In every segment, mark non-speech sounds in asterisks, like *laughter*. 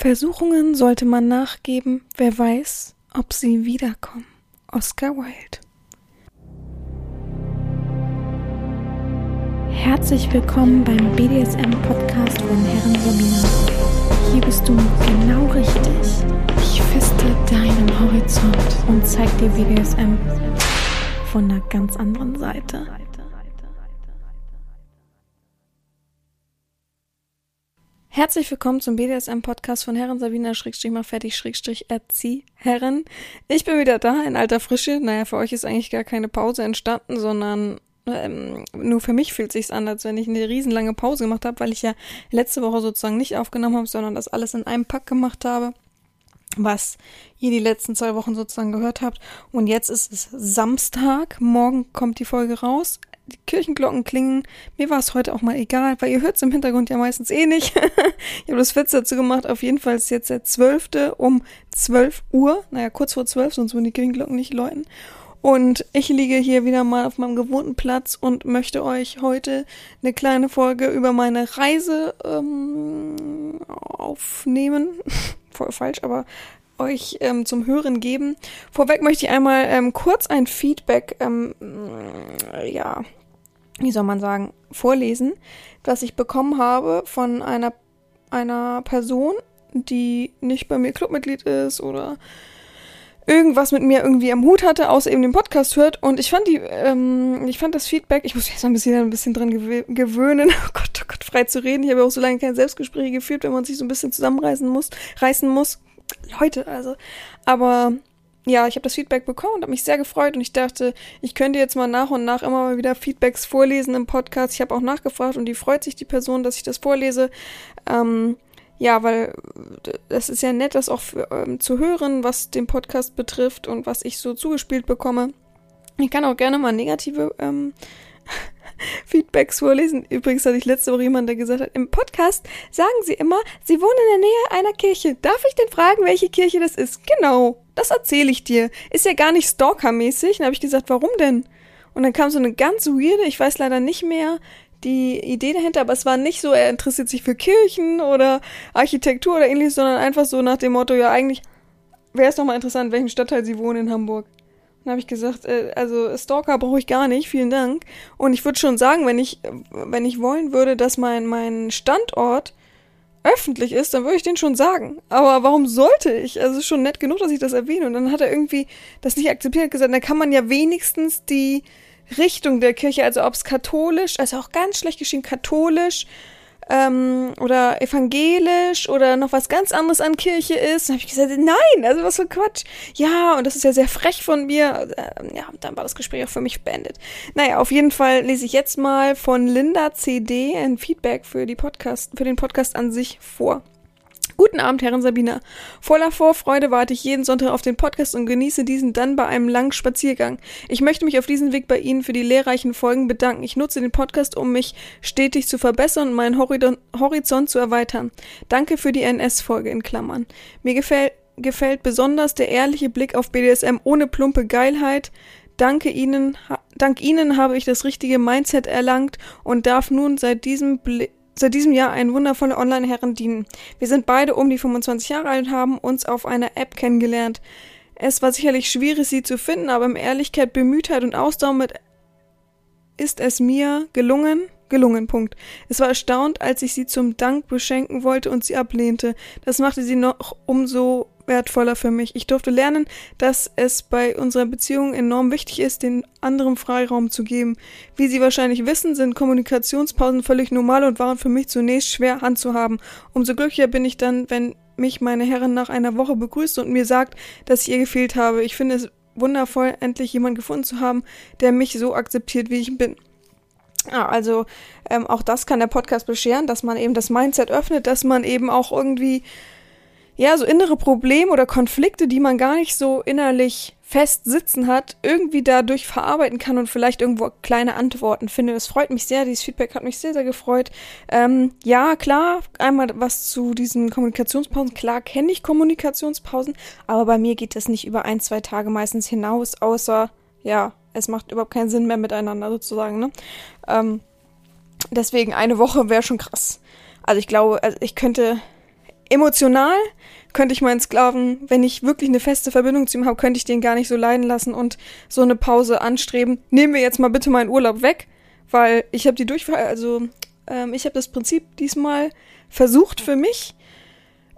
Versuchungen sollte man nachgeben, wer weiß, ob sie wiederkommen. Oscar Wilde. Herzlich willkommen beim BDSM-Podcast von Herren Romina. Hier bist du genau richtig. Ich feste deinen Horizont und zeig dir BDSM von einer ganz anderen Seite. Herzlich willkommen zum BDSM-Podcast von Herren Sabina Schrägstrich mal fertig Schrägstrich Erzieh Herren. Ich bin wieder da in alter Frische. Naja, für euch ist eigentlich gar keine Pause entstanden, sondern ähm, nur für mich fühlt sich's an, als wenn ich eine riesenlange Pause gemacht habe, weil ich ja letzte Woche sozusagen nicht aufgenommen habe, sondern das alles in einem Pack gemacht habe was ihr die letzten zwei Wochen sozusagen gehört habt. Und jetzt ist es Samstag. Morgen kommt die Folge raus die Kirchenglocken klingen. Mir war es heute auch mal egal, weil ihr hört es im Hintergrund ja meistens eh nicht. *laughs* ich habe das Fenster dazu gemacht. Auf jeden Fall ist jetzt der 12. um 12 Uhr. Naja, kurz vor 12, sonst würden die Kirchenglocken nicht läuten. Und ich liege hier wieder mal auf meinem gewohnten Platz und möchte euch heute eine kleine Folge über meine Reise ähm, aufnehmen. *laughs* Voll falsch, aber euch ähm, zum Hören geben. Vorweg möchte ich einmal ähm, kurz ein Feedback ähm, ja, wie soll man sagen, vorlesen, das ich bekommen habe von einer, einer Person, die nicht bei mir Clubmitglied ist oder irgendwas mit mir irgendwie am Hut hatte, außer eben den Podcast hört. Und ich fand die, ähm, ich fand das Feedback, ich muss mich jetzt ein bisschen, ein bisschen dran gew gewöhnen, *laughs* oh Gott, oh Gott, frei zu reden. Ich habe auch so lange keine Selbstgespräche geführt, wenn man sich so ein bisschen zusammenreißen muss, reißen muss. Leute, also. Aber ja, ich habe das Feedback bekommen und habe mich sehr gefreut und ich dachte, ich könnte jetzt mal nach und nach immer mal wieder Feedbacks vorlesen im Podcast. Ich habe auch nachgefragt und die freut sich die Person, dass ich das vorlese. Ähm, ja, weil das ist ja nett, das auch für, ähm, zu hören, was den Podcast betrifft und was ich so zugespielt bekomme. Ich kann auch gerne mal negative ähm, Feedbacks vorlesen. Übrigens hatte ich letzte Woche jemand, der gesagt hat, im Podcast sagen sie immer, sie wohnen in der Nähe einer Kirche. Darf ich denn fragen, welche Kirche das ist? Genau, das erzähle ich dir. Ist ja gar nicht stalkermäßig. Dann habe ich gesagt, warum denn? Und dann kam so eine ganz weirde, ich weiß leider nicht mehr, die Idee dahinter, aber es war nicht so, er interessiert sich für Kirchen oder Architektur oder ähnliches, sondern einfach so nach dem Motto, ja eigentlich wäre es doch mal interessant, welchen Stadtteil sie wohnen in Hamburg. Dann habe ich gesagt, äh, also Stalker brauche ich gar nicht, vielen Dank. Und ich würde schon sagen, wenn ich, wenn ich wollen würde, dass mein, mein Standort öffentlich ist, dann würde ich den schon sagen. Aber warum sollte ich? Also es ist schon nett genug, dass ich das erwähne. Und dann hat er irgendwie das nicht akzeptiert gesagt, dann kann man ja wenigstens die Richtung der Kirche, also ob es katholisch, also auch ganz schlecht geschrieben, katholisch, ähm, oder evangelisch oder noch was ganz anderes an Kirche ist. Dann habe ich gesagt, nein, also was für Quatsch. Ja, und das ist ja sehr frech von mir. Ähm, ja, dann war das Gespräch auch für mich beendet. Naja, auf jeden Fall lese ich jetzt mal von Linda CD ein Feedback für die Podcast, für den Podcast an sich vor. Guten Abend, Herren Sabina. Voller Vorfreude warte ich jeden Sonntag auf den Podcast und genieße diesen dann bei einem langen Spaziergang. Ich möchte mich auf diesem Weg bei Ihnen für die lehrreichen Folgen bedanken. Ich nutze den Podcast, um mich stetig zu verbessern und meinen Horizont zu erweitern. Danke für die NS-Folge in Klammern. Mir gefällt, gefällt besonders der ehrliche Blick auf BDSM ohne plumpe Geilheit. Danke Ihnen, dank Ihnen habe ich das richtige Mindset erlangt und darf nun seit diesem Blick seit diesem Jahr ein wundervoller Online-Herren dienen. Wir sind beide um die 25 Jahre alt und haben uns auf einer App kennengelernt. Es war sicherlich schwierig, sie zu finden, aber in Ehrlichkeit, Bemühtheit und Ausdauer mit ist es mir gelungen, gelungen, Punkt. Es war erstaunt, als ich sie zum Dank beschenken wollte und sie ablehnte. Das machte sie noch umso wertvoller für mich. Ich durfte lernen, dass es bei unserer Beziehung enorm wichtig ist, den anderen Freiraum zu geben. Wie Sie wahrscheinlich wissen, sind Kommunikationspausen völlig normal und waren für mich zunächst schwer handzuhaben. Umso glücklicher bin ich dann, wenn mich meine Herrin nach einer Woche begrüßt und mir sagt, dass ich ihr gefehlt habe. Ich finde es wundervoll, endlich jemanden gefunden zu haben, der mich so akzeptiert, wie ich bin. Ja, also ähm, auch das kann der Podcast bescheren, dass man eben das Mindset öffnet, dass man eben auch irgendwie ja, so innere Probleme oder Konflikte, die man gar nicht so innerlich fest sitzen hat, irgendwie dadurch verarbeiten kann und vielleicht irgendwo kleine Antworten finde. Das freut mich sehr. Dieses Feedback hat mich sehr, sehr gefreut. Ähm, ja, klar, einmal was zu diesen Kommunikationspausen. Klar kenne ich Kommunikationspausen, aber bei mir geht das nicht über ein, zwei Tage meistens hinaus, außer, ja, es macht überhaupt keinen Sinn mehr miteinander sozusagen, ne? Ähm, deswegen eine Woche wäre schon krass. Also ich glaube, also ich könnte emotional könnte ich meinen Sklaven, wenn ich wirklich eine feste Verbindung zu ihm habe, könnte ich den gar nicht so leiden lassen und so eine Pause anstreben. Nehmen wir jetzt mal bitte meinen Urlaub weg, weil ich habe die Durchfall, also ähm, ich habe das Prinzip diesmal versucht für mich.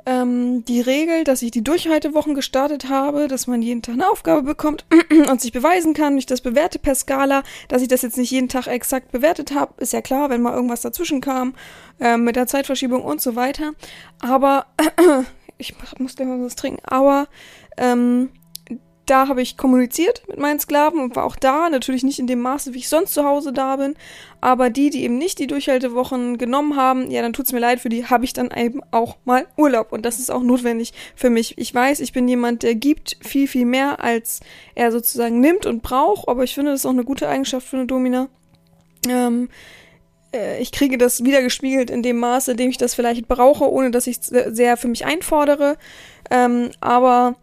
Ähm, die Regel, dass ich die Durchhaltewochen gestartet habe, dass man jeden Tag eine Aufgabe bekommt *clears throat* und sich beweisen kann, ich das bewerte per Skala, dass ich das jetzt nicht jeden Tag exakt bewertet habe, ist ja klar, wenn mal irgendwas dazwischen kam, äh, mit der Zeitverschiebung und so weiter. Aber *clears throat* ich muss gleich mal was trinken, aber ähm, da habe ich kommuniziert mit meinen Sklaven und war auch da, natürlich nicht in dem Maße, wie ich sonst zu Hause da bin, aber die, die eben nicht die Durchhaltewochen genommen haben, ja, dann tut's mir leid, für die habe ich dann eben auch mal Urlaub und das ist auch notwendig für mich. Ich weiß, ich bin jemand, der gibt viel, viel mehr, als er sozusagen nimmt und braucht, aber ich finde, das ist auch eine gute Eigenschaft für eine Domina. Ähm, äh, ich kriege das wieder gespiegelt in dem Maße, in dem ich das vielleicht brauche, ohne dass ich es sehr für mich einfordere. Ähm, aber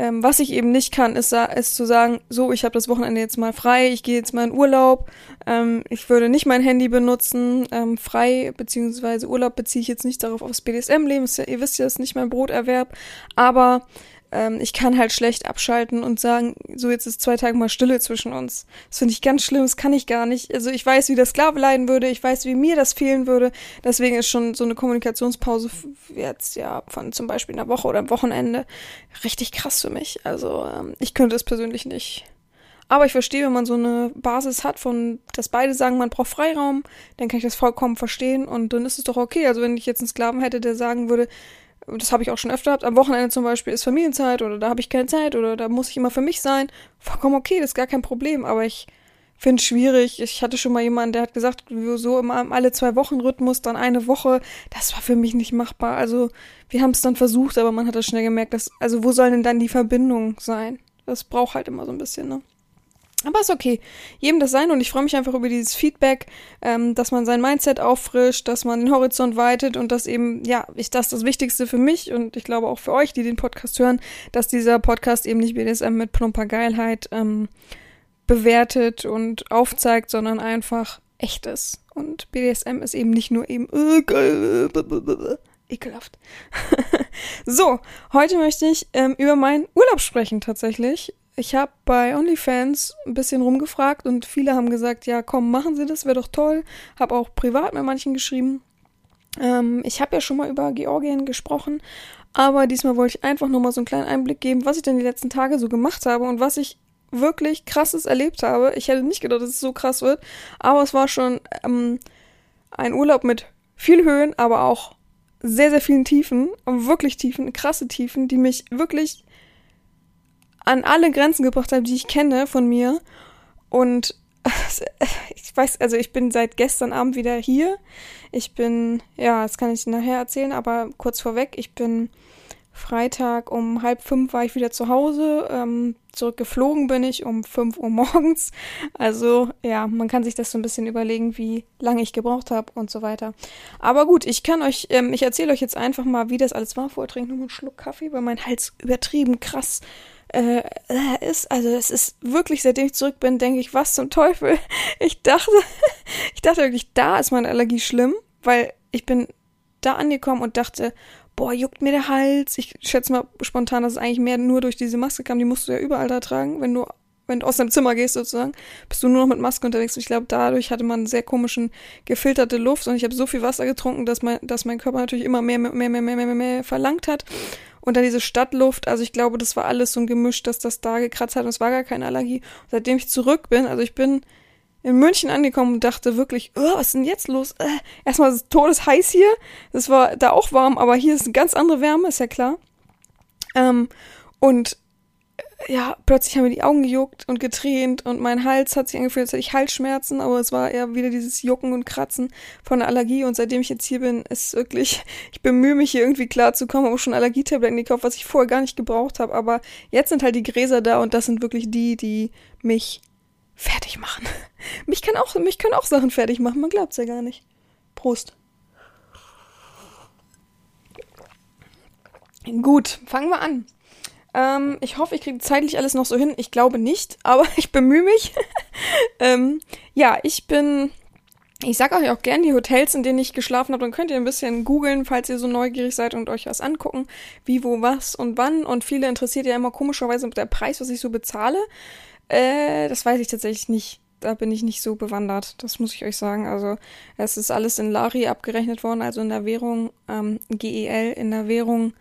ähm, was ich eben nicht kann, ist, ist zu sagen, so, ich habe das Wochenende jetzt mal frei, ich gehe jetzt mal in Urlaub, ähm, ich würde nicht mein Handy benutzen, ähm, frei beziehungsweise Urlaub beziehe ich jetzt nicht darauf aufs BDSM-Leben, ihr wisst ja, das ist nicht mein Broterwerb, aber ähm, ich kann halt schlecht abschalten und sagen, so jetzt ist zwei Tage mal Stille zwischen uns. Das finde ich ganz schlimm, das kann ich gar nicht. Also ich weiß, wie der Sklave leiden würde, ich weiß, wie mir das fehlen würde. Deswegen ist schon so eine Kommunikationspause jetzt ja von zum Beispiel einer Woche oder einem Wochenende richtig krass für mich. Also ähm, ich könnte es persönlich nicht. Aber ich verstehe, wenn man so eine Basis hat, von, dass beide sagen, man braucht Freiraum, dann kann ich das vollkommen verstehen und dann ist es doch okay. Also wenn ich jetzt einen Sklaven hätte, der sagen würde, das habe ich auch schon öfter gehabt, am Wochenende zum Beispiel ist Familienzeit oder da habe ich keine Zeit oder da muss ich immer für mich sein. Vollkommen okay, das ist gar kein Problem, aber ich finde es schwierig. Ich hatte schon mal jemanden, der hat gesagt, so im alle zwei Wochen Rhythmus, dann eine Woche. Das war für mich nicht machbar. Also wir haben es dann versucht, aber man hat das schnell gemerkt, dass, also wo soll denn dann die Verbindung sein? Das braucht halt immer so ein bisschen, ne? Aber ist okay. Jedem das sein und ich freue mich einfach über dieses Feedback, ähm, dass man sein Mindset auffrischt, dass man den Horizont weitet und dass eben, ja, ich das das Wichtigste für mich und ich glaube auch für euch, die den Podcast hören, dass dieser Podcast eben nicht BDSM mit plumper Geilheit ähm, bewertet und aufzeigt, sondern einfach echtes. Und BDSM ist eben nicht nur eben äh, ekelhaft. *laughs* so, heute möchte ich ähm, über meinen Urlaub sprechen tatsächlich. Ich habe bei OnlyFans ein bisschen rumgefragt und viele haben gesagt, ja, komm, machen Sie das, wäre doch toll. Habe auch privat mit manchen geschrieben. Ähm, ich habe ja schon mal über Georgien gesprochen, aber diesmal wollte ich einfach nochmal so einen kleinen Einblick geben, was ich denn die letzten Tage so gemacht habe und was ich wirklich krasses erlebt habe. Ich hätte nicht gedacht, dass es so krass wird, aber es war schon ähm, ein Urlaub mit viel Höhen, aber auch sehr, sehr vielen Tiefen, wirklich Tiefen, krasse Tiefen, die mich wirklich an alle Grenzen gebracht habe, die ich kenne von mir. Und *laughs* ich weiß, also ich bin seit gestern Abend wieder hier. Ich bin, ja, das kann ich nachher erzählen, aber kurz vorweg, ich bin Freitag um halb fünf war ich wieder zu Hause. Ähm, zurückgeflogen bin ich um fünf Uhr morgens. Also ja, man kann sich das so ein bisschen überlegen, wie lange ich gebraucht habe und so weiter. Aber gut, ich kann euch, ähm, ich erzähle euch jetzt einfach mal, wie das alles war. Vorher trinke ich noch einen Schluck Kaffee, weil mein Hals übertrieben krass äh, ist. Also es ist wirklich, seitdem ich zurück bin, denke ich, was zum Teufel. *laughs* Ich dachte, *laughs* ich dachte wirklich, da ist meine Allergie schlimm, weil ich bin da angekommen und dachte, boah, juckt mir der Hals. Ich schätze mal spontan, dass es eigentlich mehr nur durch diese Maske kam. Die musst du ja überall da tragen, wenn du wenn du aus deinem Zimmer gehst sozusagen, bist du nur noch mit Maske unterwegs. Ich glaube, dadurch hatte man sehr komischen gefilterte Luft und ich habe so viel Wasser getrunken, dass mein, dass mein Körper natürlich immer mehr, mehr, mehr, mehr, mehr, mehr verlangt hat. Und dann diese Stadtluft, also ich glaube, das war alles so ein Gemisch, dass das da gekratzt hat und es war gar keine Allergie. Und seitdem ich zurück bin, also ich bin in München angekommen und dachte wirklich, oh, was ist denn jetzt los? Äh, erstmal ist es todesheiß hier. Das war da auch warm, aber hier ist eine ganz andere Wärme, ist ja klar. Ähm, und ja, plötzlich haben mir die Augen gejuckt und getränt und mein Hals hat sich angefühlt, als hätte ich Halsschmerzen, aber es war eher wieder dieses Jucken und Kratzen von der Allergie und seitdem ich jetzt hier bin, ist wirklich, *laughs* ich bemühe mich hier irgendwie klar zu kommen, habe schon Allergietabletten gekauft, was ich vorher gar nicht gebraucht habe, aber jetzt sind halt die Gräser da und das sind wirklich die, die mich fertig machen. *laughs* Mich kann auch, mich können auch Sachen fertig machen, man glaubt's ja gar nicht. Prost. Gut, fangen wir an. Ähm, ich hoffe, ich kriege zeitlich alles noch so hin. Ich glaube nicht, aber *laughs* ich bemühe mich. *laughs* ähm, ja, ich bin Ich sag euch auch gern die Hotels, in denen ich geschlafen habe. Dann könnt ihr ein bisschen googeln, falls ihr so neugierig seid und euch was angucken. Wie, wo, was und wann. Und viele interessiert ja immer komischerweise der Preis, was ich so bezahle. Äh, das weiß ich tatsächlich nicht. Da bin ich nicht so bewandert. Das muss ich euch sagen. Also, es ist alles in Lari abgerechnet worden, also in der Währung ähm, GEL, in der Währung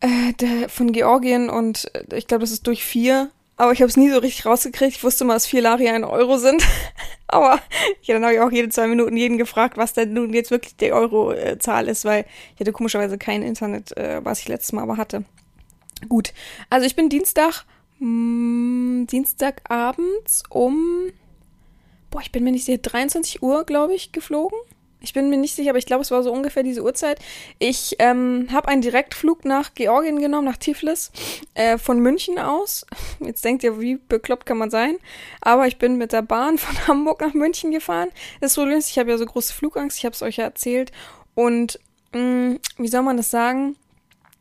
äh, der, von Georgien. Und äh, ich glaube, das ist durch vier aber ich habe es nie so richtig rausgekriegt. Ich wusste mal, dass vier Lari ein Euro sind. *laughs* aber ja, dann habe ich auch jede zwei Minuten jeden gefragt, was denn nun jetzt wirklich die Euro-Zahl ist, weil ich hatte komischerweise kein Internet, äh, was ich letztes Mal aber hatte. Gut, also ich bin Dienstag, mh, hm, Dienstagabends um, boah, ich bin mir nicht sicher, 23 Uhr, glaube ich, geflogen. Ich bin mir nicht sicher, aber ich glaube, es war so ungefähr diese Uhrzeit. Ich ähm, habe einen Direktflug nach Georgien genommen, nach Tiflis, äh, von München aus. *laughs* Jetzt denkt ihr, wie bekloppt kann man sein? Aber ich bin mit der Bahn *laughs* von Hamburg nach München gefahren. Das Problem ist, ich habe ja so große Flugangst, ich habe es euch ja erzählt. Und mh, mm, wie soll man das sagen?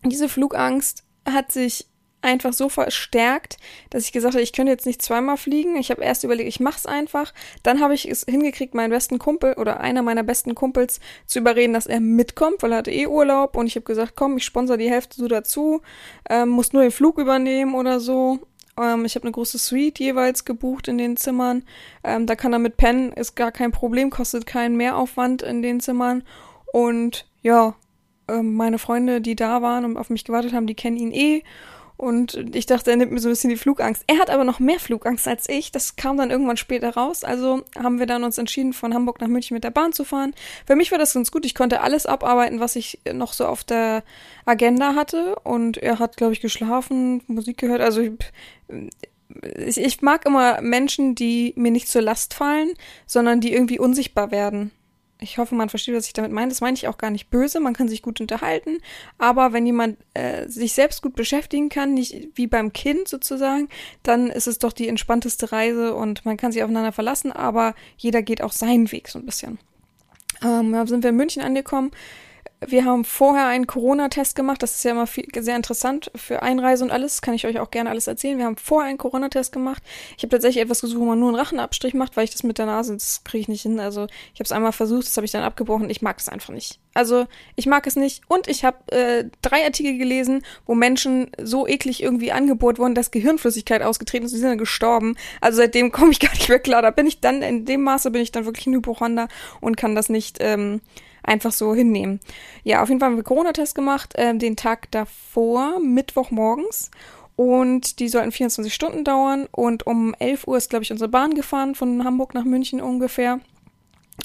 Diese Flugangst hat sich einfach so verstärkt, dass ich gesagt habe, ich könnte jetzt nicht zweimal fliegen. Ich habe erst überlegt, ich mache es einfach. Dann habe ich es hingekriegt, meinen besten Kumpel oder einer meiner besten Kumpels zu überreden, dass er mitkommt, weil er hatte eh Urlaub. Und ich habe gesagt, komm, ich sponsor die Hälfte so dazu, ähm, muss nur den Flug übernehmen oder so. Ähm, ich habe eine große Suite jeweils gebucht in den Zimmern. Ähm, da kann er mit pennen, ist gar kein Problem, kostet keinen Mehraufwand in den Zimmern. Und ja, ähm, meine Freunde, die da waren und auf mich gewartet haben, die kennen ihn eh. Und ich dachte, er nimmt mir so ein bisschen die Flugangst. Er hat aber noch mehr Flugangst als ich. Das kam dann irgendwann später raus. Also haben wir dann uns entschieden, von Hamburg nach München mit der Bahn zu fahren. Für mich war das ganz gut. Ich konnte alles abarbeiten, was ich noch so auf der Agenda hatte. Und er hat, glaube ich, geschlafen, Musik gehört. Also ich, ich mag immer Menschen, die mir nicht zur Last fallen, sondern die irgendwie unsichtbar werden ich hoffe, man versteht, was ich damit meine. Das meine ich auch gar nicht böse. Man kann sich gut unterhalten. Aber wenn jemand äh, sich selbst gut beschäftigen kann, nicht wie beim Kind sozusagen, dann ist es doch die entspannteste Reise und man kann sich aufeinander verlassen. Aber jeder geht auch seinen Weg so ein bisschen. Ähm, da sind wir in München angekommen. Wir haben vorher einen Corona-Test gemacht. Das ist ja immer viel, sehr interessant für Einreise und alles. Kann ich euch auch gerne alles erzählen. Wir haben vorher einen Corona-Test gemacht. Ich habe tatsächlich etwas gesucht, wo man nur einen Rachenabstrich macht, weil ich das mit der Nase, das kriege ich nicht hin. Also ich habe es einmal versucht, das habe ich dann abgebrochen. Ich mag es einfach nicht. Also ich mag es nicht. Und ich habe äh, drei Artikel gelesen, wo Menschen so eklig irgendwie angebohrt wurden, dass Gehirnflüssigkeit ausgetreten ist. Die sind dann gestorben. Also seitdem komme ich *laughs* gar nicht mehr klar. Da bin ich dann, in dem Maße bin ich dann wirklich ein Hypochonder und kann das nicht... Ähm, einfach so hinnehmen. Ja, auf jeden Fall haben wir Corona-Test gemacht, äh, den Tag davor, Mittwochmorgens. Und die sollten 24 Stunden dauern. Und um 11 Uhr ist, glaube ich, unsere Bahn gefahren, von Hamburg nach München ungefähr.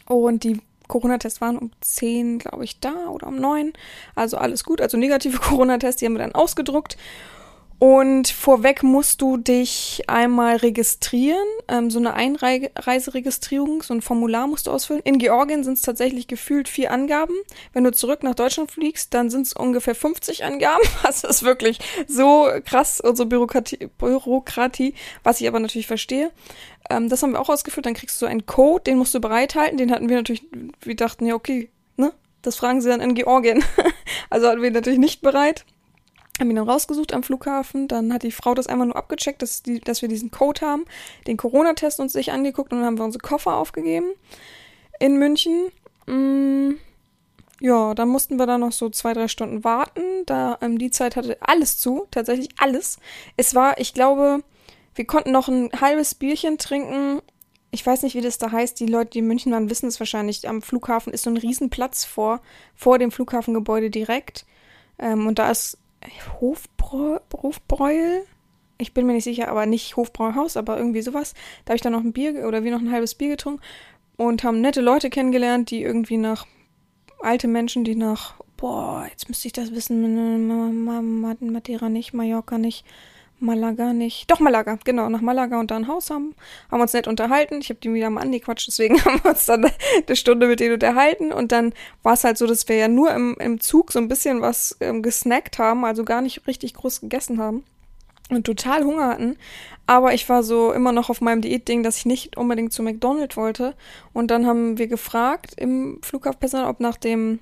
Und die Corona-Tests waren um 10, glaube ich, da oder um 9. Also alles gut. Also negative *laughs* Corona-Tests, die haben wir dann ausgedruckt. Und vorweg musst du dich einmal registrieren, ähm, so eine Einreiseregistrierung, so ein Formular musst du ausfüllen. In Georgien sind es tatsächlich gefühlt vier Angaben. Wenn du zurück nach Deutschland fliegst, dann sind es ungefähr 50 Angaben. *laughs* Das ist wirklich so krass so Bürokratie, Bürokratie was ich aber natürlich verstehe. Ähm, das haben wir auch ausgefüllt. Dann kriegst du so einen Code, den musst du bereithalten. Den hatten wir natürlich, wir dachten, ja, okay, ne? Das fragen sie dann in Georgien. *laughs* also hatten wir natürlich nicht bereit haben ihn dann rausgesucht am Flughafen. Dann hat die Frau das einfach nur abgecheckt, dass, die, dass wir diesen Code haben, den Corona-Test uns sich angeguckt und dann haben wir unsere Koffer aufgegeben in München. Mm, ja, dann mussten wir da noch so zwei, drei Stunden warten. Da ähm, die Zeit hatte alles zu, tatsächlich alles. Es war, ich glaube, wir konnten noch ein halbes Bierchen trinken. Ich weiß nicht, wie das da heißt. Die Leute, die in München waren, wissen es wahrscheinlich. Am Flughafen ist so ein Riesenplatz vor, vor dem Flughafengebäude direkt. Ähm, und da ist Hofbräu Hofbräuel. Ich bin mir nicht sicher, aber nicht Hofbräuhaus, aber irgendwie sowas. Da habe ich dann noch ein Bier oder wir noch ein halbes Bier getrunken und haben nette Leute kennengelernt, die irgendwie nach alte Menschen, die nach, boah, jetzt müsste ich das wissen, Madeira nicht, Mallorca nicht, Malaga nicht. Doch, Malaga, genau, nach Malaga und da ein Haus haben. Haben uns nett unterhalten. Ich habe die wieder mal angequatscht, deswegen *laughs* haben wir uns dann eine Stunde mit denen unterhalten. Und dann war es halt so, dass wir ja nur im, im Zug so ein bisschen was ähm, gesnackt haben, also gar nicht richtig groß gegessen haben. Und total Hunger hatten. Aber ich war so immer noch auf meinem Diätding, dass ich nicht unbedingt zu McDonald's wollte. Und dann haben wir gefragt im Flughafenpersonal, ob nach dem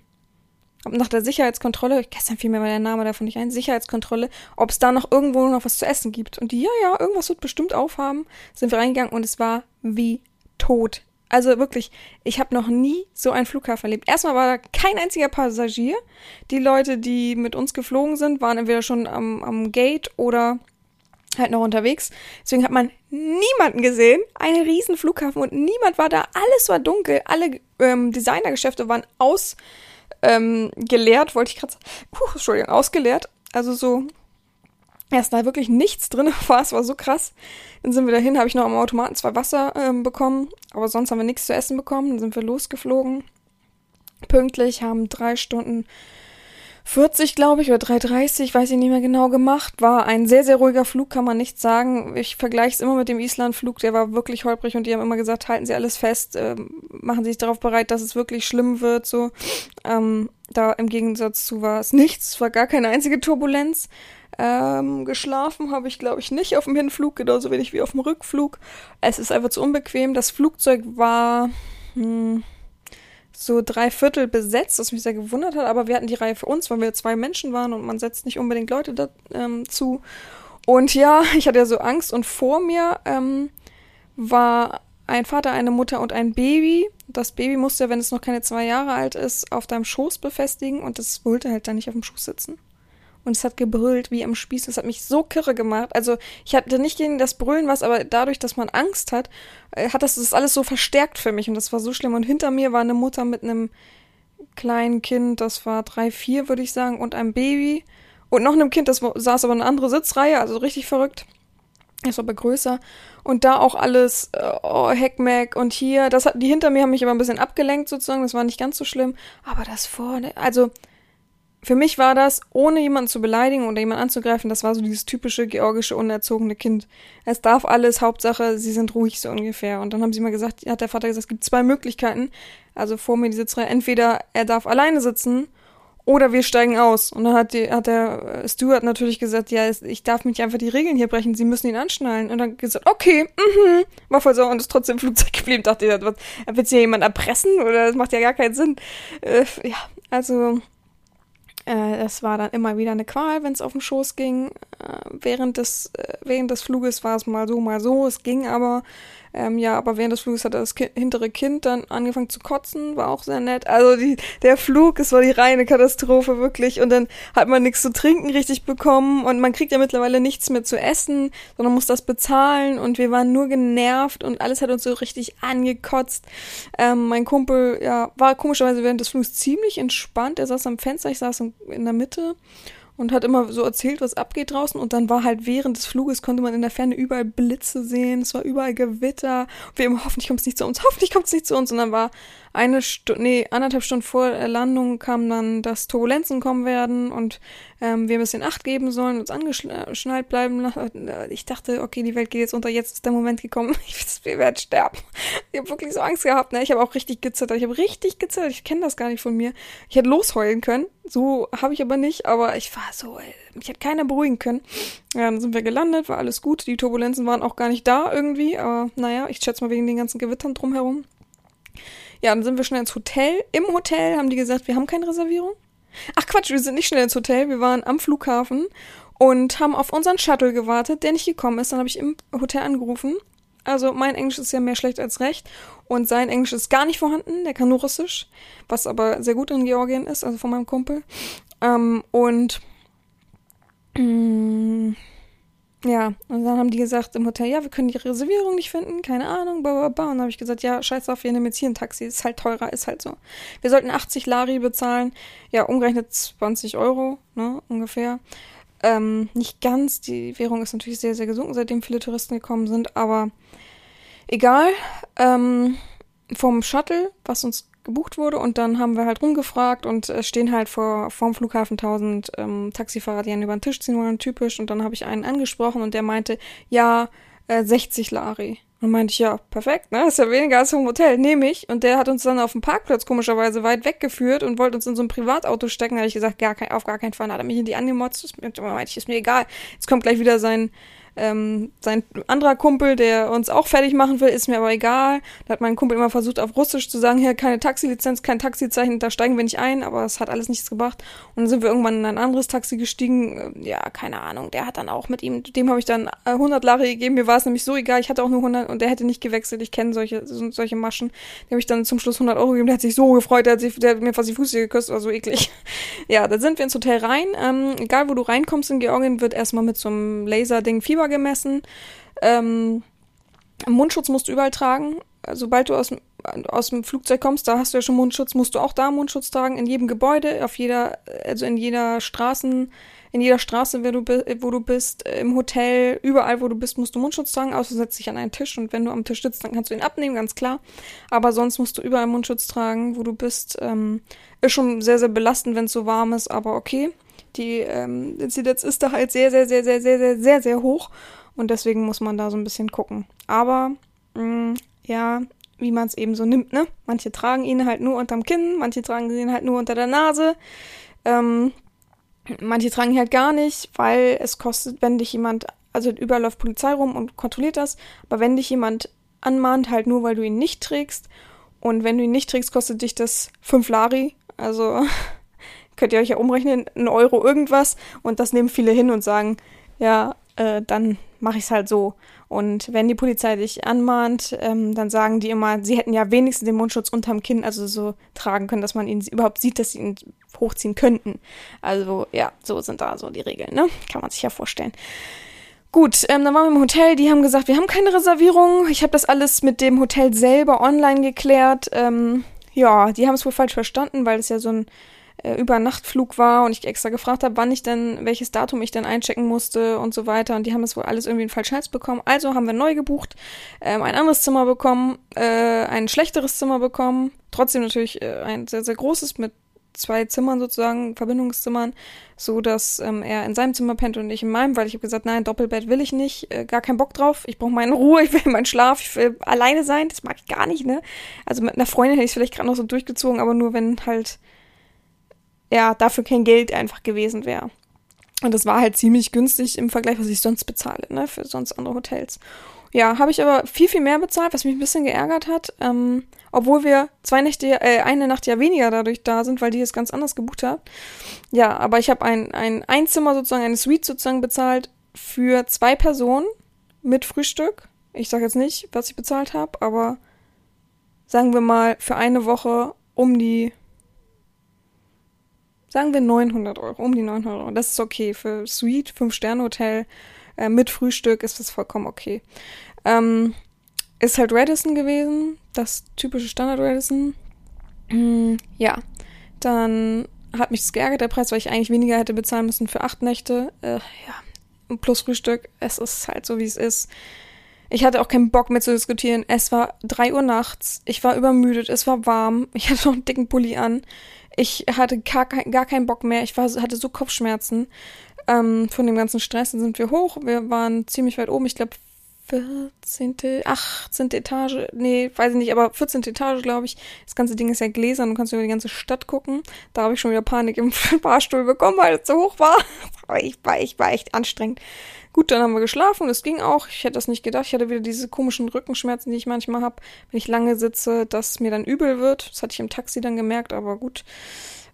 nach der Sicherheitskontrolle, gestern fiel mir mal der Name davon nicht ein, Sicherheitskontrolle, ob es da noch irgendwo noch was zu essen gibt. Und die, ja, ja, irgendwas wird bestimmt aufhaben. Sind wir reingegangen und es war wie tot. Also wirklich, ich habe noch nie so einen Flughafen erlebt. Erstmal war da kein einziger Passagier. Die Leute, die mit uns geflogen sind, waren entweder schon am, am Gate oder halt noch unterwegs. Deswegen hat man niemanden gesehen. Ein riesen Flughafen und niemand war da. Alles war dunkel. Alle ähm, Designergeschäfte waren ausgeleert, ähm, geleert, wollte ich gerade sagen. Puh, Entschuldigung, ausgeleert. Also so erst da wirklich nichts drin *laughs* war. Es war so krass. Dann sind wir dahin, habe ich noch am Automaten zwei Wasser ähm, bekommen, aber sonst haben wir nichts zu essen bekommen. Dann sind wir losgeflogen. Pünktlich, haben drei Stunden 40, glaube ich, oder 3,30, weiß ich nicht mehr genau gemacht. War ein sehr, sehr ruhiger Flug, kann man nicht sagen. Ich vergleiche es immer mit dem Islandflug, der war wirklich holprig und die haben immer gesagt, halten Sie alles fest, äh, machen sich darauf bereit, dass es wirklich schlimm wird, so. Ähm, da im Gegensatz zu war es nichts, es war gar keine einzige Turbulenz. Ähm, geschlafen habe ich, glaube ich, nicht auf dem Hinflug, genauso wenig wie auf dem Rückflug. Es ist einfach zu unbequem. Das Flugzeug war hm, so drei Viertel besetzt, was mich sehr gewundert hat, aber wir hatten die Reihe für uns, weil wir zwei Menschen waren und man setzt nicht unbedingt Leute dazu. Ähm, und ja, *laughs* ich hatte ja so Angst und vor mir ähm, war ein Vater, eine Mutter und ein Baby. Das Baby musste, wenn es noch keine zwei Jahre alt ist, auf deinem Schoß befestigen und das wollte halt dann nicht auf dem Schoß sitzen und es hat gebrüllt wie am Spieß. Das hat mich so kirre gemacht. Also ich hatte nicht gegen das Brüllen was, aber dadurch, dass man Angst hat, äh, hat das das alles so verstärkt für mich und das war so schlimm. Und hinter mir war eine Mutter mit einem kleinen Kind, das war drei, vier, würde ich sagen, und einem Baby und noch einem Kind, das saß aber eine andere Sitzreihe, also richtig verrückt. War aber größer. Und da auch alles, äh, oh, Heckmeck und hier, das hat, die hinter mir haben mich aber ein bisschen abgelenkt sozusagen, das war nicht ganz so schlimm. Aber das vorne, also für mich war das, ohne jemanden zu beleidigen oder jemanden anzugreifen, das war so dieses typische georgische unerzogene Kind. Es darf alles, Hauptsache, sie sind ruhig so ungefähr. Und dann haben sie mal gesagt, hat der Vater gesagt, es gibt zwei Möglichkeiten. Also vor mir die Sitzreihe, entweder er darf alleine sitzen oder wir steigen aus. Und dann hat, die, hat der Stuart natürlich gesagt, ja, ich darf mich einfach die Regeln hier brechen, sie müssen ihn anschnallen. Und dann gesagt, okay, mhm, war voll so und ist trotzdem im Flugzeug geblieben. Dachte ich, was, wird hier jemand erpressen oder das macht ja gar keinen Sinn. Äh, ja, also äh, es war dann immer wieder eine Qual, wenn es auf den Schoß ging. Äh, während, des, äh, während des Fluges war es mal so, mal so. Es ging aber ähm, ja, aber während des Fluges hat das kind, hintere Kind dann angefangen zu kotzen, war auch sehr nett. Also die, der Flug, es war die reine Katastrophe, wirklich. Und dann hat man nichts zu trinken richtig bekommen und man kriegt ja mittlerweile nichts mehr zu essen, sondern muss das bezahlen und wir waren nur genervt und alles hat uns so richtig angekotzt. Ähm, mein Kumpel, ja, war komischerweise während des Flugs ziemlich entspannt. Er saß am Fenster, ich saß in der Mitte und hat immer so erzählt, was abgeht draußen. Und dann war halt während des Fluges, konnte man in der Ferne überall Blitze sehen, es war überall Gewitter. Und wir immer, hoffentlich kommt es nicht zu uns, hoffentlich kommt es nicht zu uns. Und dann war eine Stunde, nee, anderthalb Stunden vor Landung kam dann, dass Turbulenzen kommen werden und ähm, wir ein bisschen Acht geben sollen, uns angeschnallt bleiben. Ich dachte, okay, die Welt geht jetzt unter, jetzt ist der Moment gekommen, *laughs* wir werden sterben. Ich habe wirklich so Angst gehabt, ne? Ich habe auch richtig gezittert, ich habe richtig gezittert, ich kenne das gar nicht von mir. Ich hätte losheulen können, so habe ich aber nicht, aber ich war so, ey, mich hat keiner beruhigen können. Ja, dann sind wir gelandet, war alles gut, die Turbulenzen waren auch gar nicht da irgendwie, aber naja, ich schätze mal wegen den ganzen Gewittern drumherum. Ja, dann sind wir schnell ins Hotel. Im Hotel haben die gesagt, wir haben keine Reservierung. Ach Quatsch, wir sind nicht schnell ins Hotel. Wir waren am Flughafen und haben auf unseren Shuttle gewartet, der nicht gekommen ist. Dann habe ich im Hotel angerufen. Also mein Englisch ist ja mehr schlecht als recht und sein Englisch ist gar nicht vorhanden. Der kann nur Russisch, was aber sehr gut in Georgien ist, also von meinem Kumpel. Ähm, und mm, ja, und dann haben die gesagt im Hotel, ja, wir können die Reservierung nicht finden, keine Ahnung, bla bla bla. Und dann habe ich gesagt, ja, scheiß auf, wir nehmen jetzt hier ein Taxi, ist halt teurer, ist halt so. Wir sollten 80 Lari bezahlen, ja, umgerechnet 20 Euro, ne, ungefähr. Ähm, nicht ganz, die Währung ist natürlich sehr, sehr gesunken, seitdem viele Touristen gekommen sind, aber egal. Ähm, vom Shuttle, was uns gebucht wurde und dann haben wir halt rumgefragt und es stehen halt vor vorm Flughafen tausend ähm, Taxifahrer, die einen über den Tisch ziehen wollen, typisch. Und dann habe ich einen angesprochen und der meinte, ja, äh, 60 Lari. Und meinte ich, ja, perfekt, ne? Ist ja weniger als im Hotel, nehme ich. Und der hat uns dann auf dem Parkplatz komischerweise weit weggeführt und wollte uns in so ein Privatauto stecken. Da habe ich gesagt, gar kein, auf gar keinen Fall. Da hat er mich in die angemotzt. Das meinte ich, ist mir egal. Jetzt kommt gleich wieder sein Ähm, sein anderer Kumpel, der uns auch fertig machen will, ist mir aber egal. Da hat mein Kumpel immer versucht, auf Russisch zu sagen, hier keine Taxilizenz, kein Taxizeichen, da steigen wir nicht ein, aber es hat alles nichts gebracht. Und dann sind wir irgendwann in ein anderes Taxi gestiegen. Äh, ja, keine Ahnung. Der hat dann auch mit ihm, dem habe ich dann 100 Lari gegeben. Mir war es nämlich so egal. Ich hatte auch nur 100 und der hätte nicht gewechselt. Ich kenne solche, solche Maschen. Dem habe ich dann zum Schluss 100 Euro gegeben. Der hat sich so gefreut. Der hat, sich, der hat mir fast die Füße geküsst. War so eklig. *laughs* Ja, da sind wir ins Hotel rein. Ähm, egal, wo du reinkommst in Georgien, wird erstmal mit so einem Laserding Fieber gemessen. Ähm, Mundschutz musst du überall tragen. Sobald du aus, aus dem Flugzeug kommst, da hast du ja schon Mundschutz, musst du auch da Mundschutz tragen. In jedem Gebäude, auf jeder, also in jeder Straßen, in jeder Straße, wo du, wo du bist, im Hotel, überall, wo du bist, musst du Mundschutz tragen, außer setzt dich an einen Tisch und wenn du am Tisch sitzt, dann kannst du ihn abnehmen, ganz klar. Aber sonst musst du überall Mundschutz tragen, wo du bist. Ähm, ist schon sehr, sehr belastend, wenn es so warm ist, aber okay. Die ähm, Inzidenz ist da halt sehr, sehr, sehr, sehr, sehr, sehr, sehr, sehr hoch und deswegen muss man da so ein bisschen gucken. Aber, mh, mm, ja, wie man es eben so nimmt, ne? Manche tragen ihn halt nur unterm Kinn, manche tragen ihn halt nur unter der Nase. Ähm, Manche tragen ihn halt gar nicht, weil es kostet, wenn dich jemand, also überall läuft Polizei rum und kontrolliert das, aber wenn dich jemand anmahnt, halt nur, weil du ihn nicht trägst. Und wenn du ihn nicht trägst, kostet dich das 5 Lari. Also *laughs* könnt ihr euch ja umrechnen, ein Euro irgendwas. Und das nehmen viele hin und sagen, ja, äh, dann mache ich es halt so. Und wenn die Polizei dich anmahnt, ähm, dann sagen die immer, sie hätten ja wenigstens den Mundschutz unterm Kinn, also so tragen können, dass man ihn überhaupt sieht, dass sie ihn hochziehen könnten. Also ja, so sind da so die Regeln, ne? Kann man sich ja vorstellen. Gut, ähm, dann waren wir im Hotel. Die haben gesagt, wir haben keine Reservierung. Ich habe das alles mit dem Hotel selber online geklärt. Ähm, ja, die haben es wohl falsch verstanden, weil es ja so ein äh, Übernachtflug war und ich extra gefragt habe, wann ich denn, welches Datum ich denn einchecken musste und so weiter. Und die haben das wohl alles irgendwie in falschen Hals bekommen. Also haben wir neu gebucht, ähm, ein anderes Zimmer bekommen, äh, ein schlechteres Zimmer bekommen. Trotzdem natürlich äh, ein sehr, sehr großes mit zwei Zimmern sozusagen, Verbindungszimmern, so dass ähm, er in seinem Zimmer pennt und ich in meinem, weil ich habe gesagt, nein, Doppelbett will ich nicht, äh, gar keinen Bock drauf. Ich brauche meine Ruhe, *laughs* ich will meinen Schlaf, ich will alleine sein, das mag ich gar nicht, ne? Also mit einer Freundin hätte ich es vielleicht gerade noch so durchgezogen, aber nur wenn halt ja, dafür kein Geld einfach gewesen wäre. Und das war halt ziemlich günstig im Vergleich, was ich sonst bezahle, ne, für sonst andere Hotels. Ja, habe ich aber viel, viel mehr bezahlt, was mich ein bisschen geärgert hat. Ähm, obwohl wir zwei Nächte, äh, eine Nacht ja weniger dadurch da sind, weil die es ganz anders gebucht hat. Ja, aber ich habe ein, ein Einzimmer sozusagen, eine Suite sozusagen bezahlt für zwei Personen mit Frühstück. Ich sage jetzt nicht, was ich bezahlt habe, aber sagen wir mal für eine Woche um die sagen wir 900 Euro, um die 900 Euro. Das ist okay für Suite, 5-Sterne-Hotel äh, mit Frühstück ist das vollkommen okay. Ähm, ist halt Radisson gewesen, das typische Standard Radisson. Mm, ja, dann hat mich das geärgert, der Preis, weil ich eigentlich weniger hätte bezahlen müssen für acht Nächte. Äh, ja, plus Frühstück. Es ist halt so, wie es ist. Ich hatte auch keinen Bock mehr zu diskutieren. Es war drei Uhr nachts. Ich war übermüdet. Es war warm. Ich hatte noch einen dicken Pulli an. Ich hatte gar, gar keinen Bock mehr. Ich war, hatte so Kopfschmerzen ähm, von dem ganzen Stress. Dann sind wir hoch. Wir waren ziemlich weit oben. Ich glaube, 14., 18. Etage, nee, weiß ich nicht, aber 14. Etage, glaube ich. Das ganze Ding ist ja gläsern, du kannst über die ganze Stadt gucken. Da habe ich schon wieder Panik im *laughs* Fahrstuhl bekommen, weil es so hoch war. *laughs* Aber ich war, ich war echt anstrengend. Gut, dann haben wir geschlafen, das ging auch. Ich hätte das nicht gedacht. Ich hatte wieder diese komischen Rückenschmerzen, die ich manchmal habe, wenn ich lange sitze, dass mir dann übel wird. Das hatte ich im Taxi dann gemerkt, aber gut.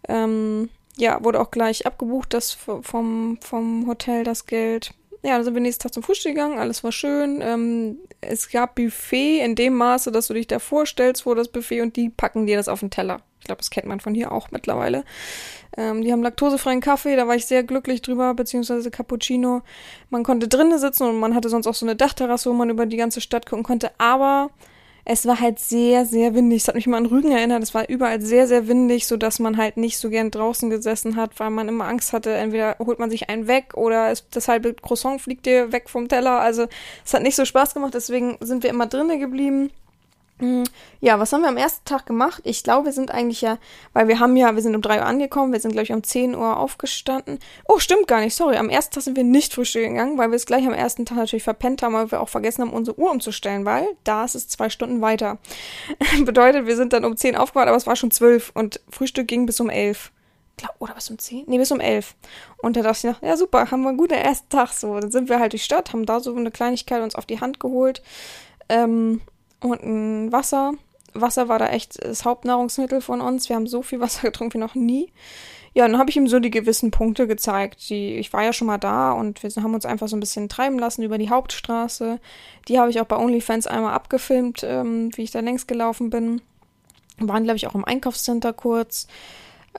Ähm, ja, wurde auch gleich abgebucht, das vom, vom Hotel, das Geld. Ja, dann sind wir nächsten Tag zum Frühstück gegangen, alles war schön. Ähm, es gab Buffet in dem Maße, dass du dich da vorstellst vor das Buffet und die packen dir das auf den Teller. Ich glaube, das kennt man von hier auch mittlerweile. Ähm, die haben laktosefreien Kaffee, da war ich sehr glücklich drüber, beziehungsweise Cappuccino. Man konnte drinnen sitzen und man hatte sonst auch so eine Dachterrasse, wo man über die ganze Stadt gucken konnte, aber es war halt sehr, sehr windig. Es hat mich mal an Rügen erinnert. Es war überall sehr, sehr windig, so dass man halt nicht so gern draußen gesessen hat, weil man immer Angst hatte, entweder holt man sich einen weg oder es, das halbe Croissant fliegt dir weg vom Teller. Also es hat nicht so Spaß gemacht, deswegen sind wir immer drinnen geblieben. Mm, ja, was haben wir am ersten Tag gemacht? Ich glaube, wir sind eigentlich ja, weil wir haben ja, wir sind um drei Uhr angekommen, wir sind, glaube ich, um zehn Uhr aufgestanden. Oh, stimmt gar nicht, sorry. Am ersten Tag sind wir nicht frühstücken gegangen, weil wir es gleich am ersten Tag natürlich verpennt haben, weil wir auch vergessen haben, unsere Uhr umzustellen, weil da ist es zwei Stunden weiter. *laughs* Bedeutet, wir sind dann um zehn aufgewacht, aber es war schon zwölf und Frühstück ging bis um elf. glaub, oder bis um 10? Nee, bis um 11. Und da dachte ich noch, ja super, haben wir einen guten ersten Tag. So, dann sind wir halt durch die Stadt, haben da so eine Kleinigkeit uns auf die Hand geholt. Ähm, und ein Wasser. Wasser war da echt das Hauptnahrungsmittel von uns. Wir haben so viel Wasser *laughs* getrunken wie noch nie. Ja, dann habe ich ihm so die gewissen Punkte gezeigt. Die, ich war ja schon mal da und wir haben uns einfach so ein bisschen treiben lassen über die Hauptstraße. Die habe ich auch bei OnlyFans einmal abgefilmt, ähm, wie ich da längs gelaufen bin. Waren, glaube ich, auch im Einkaufscenter kurz.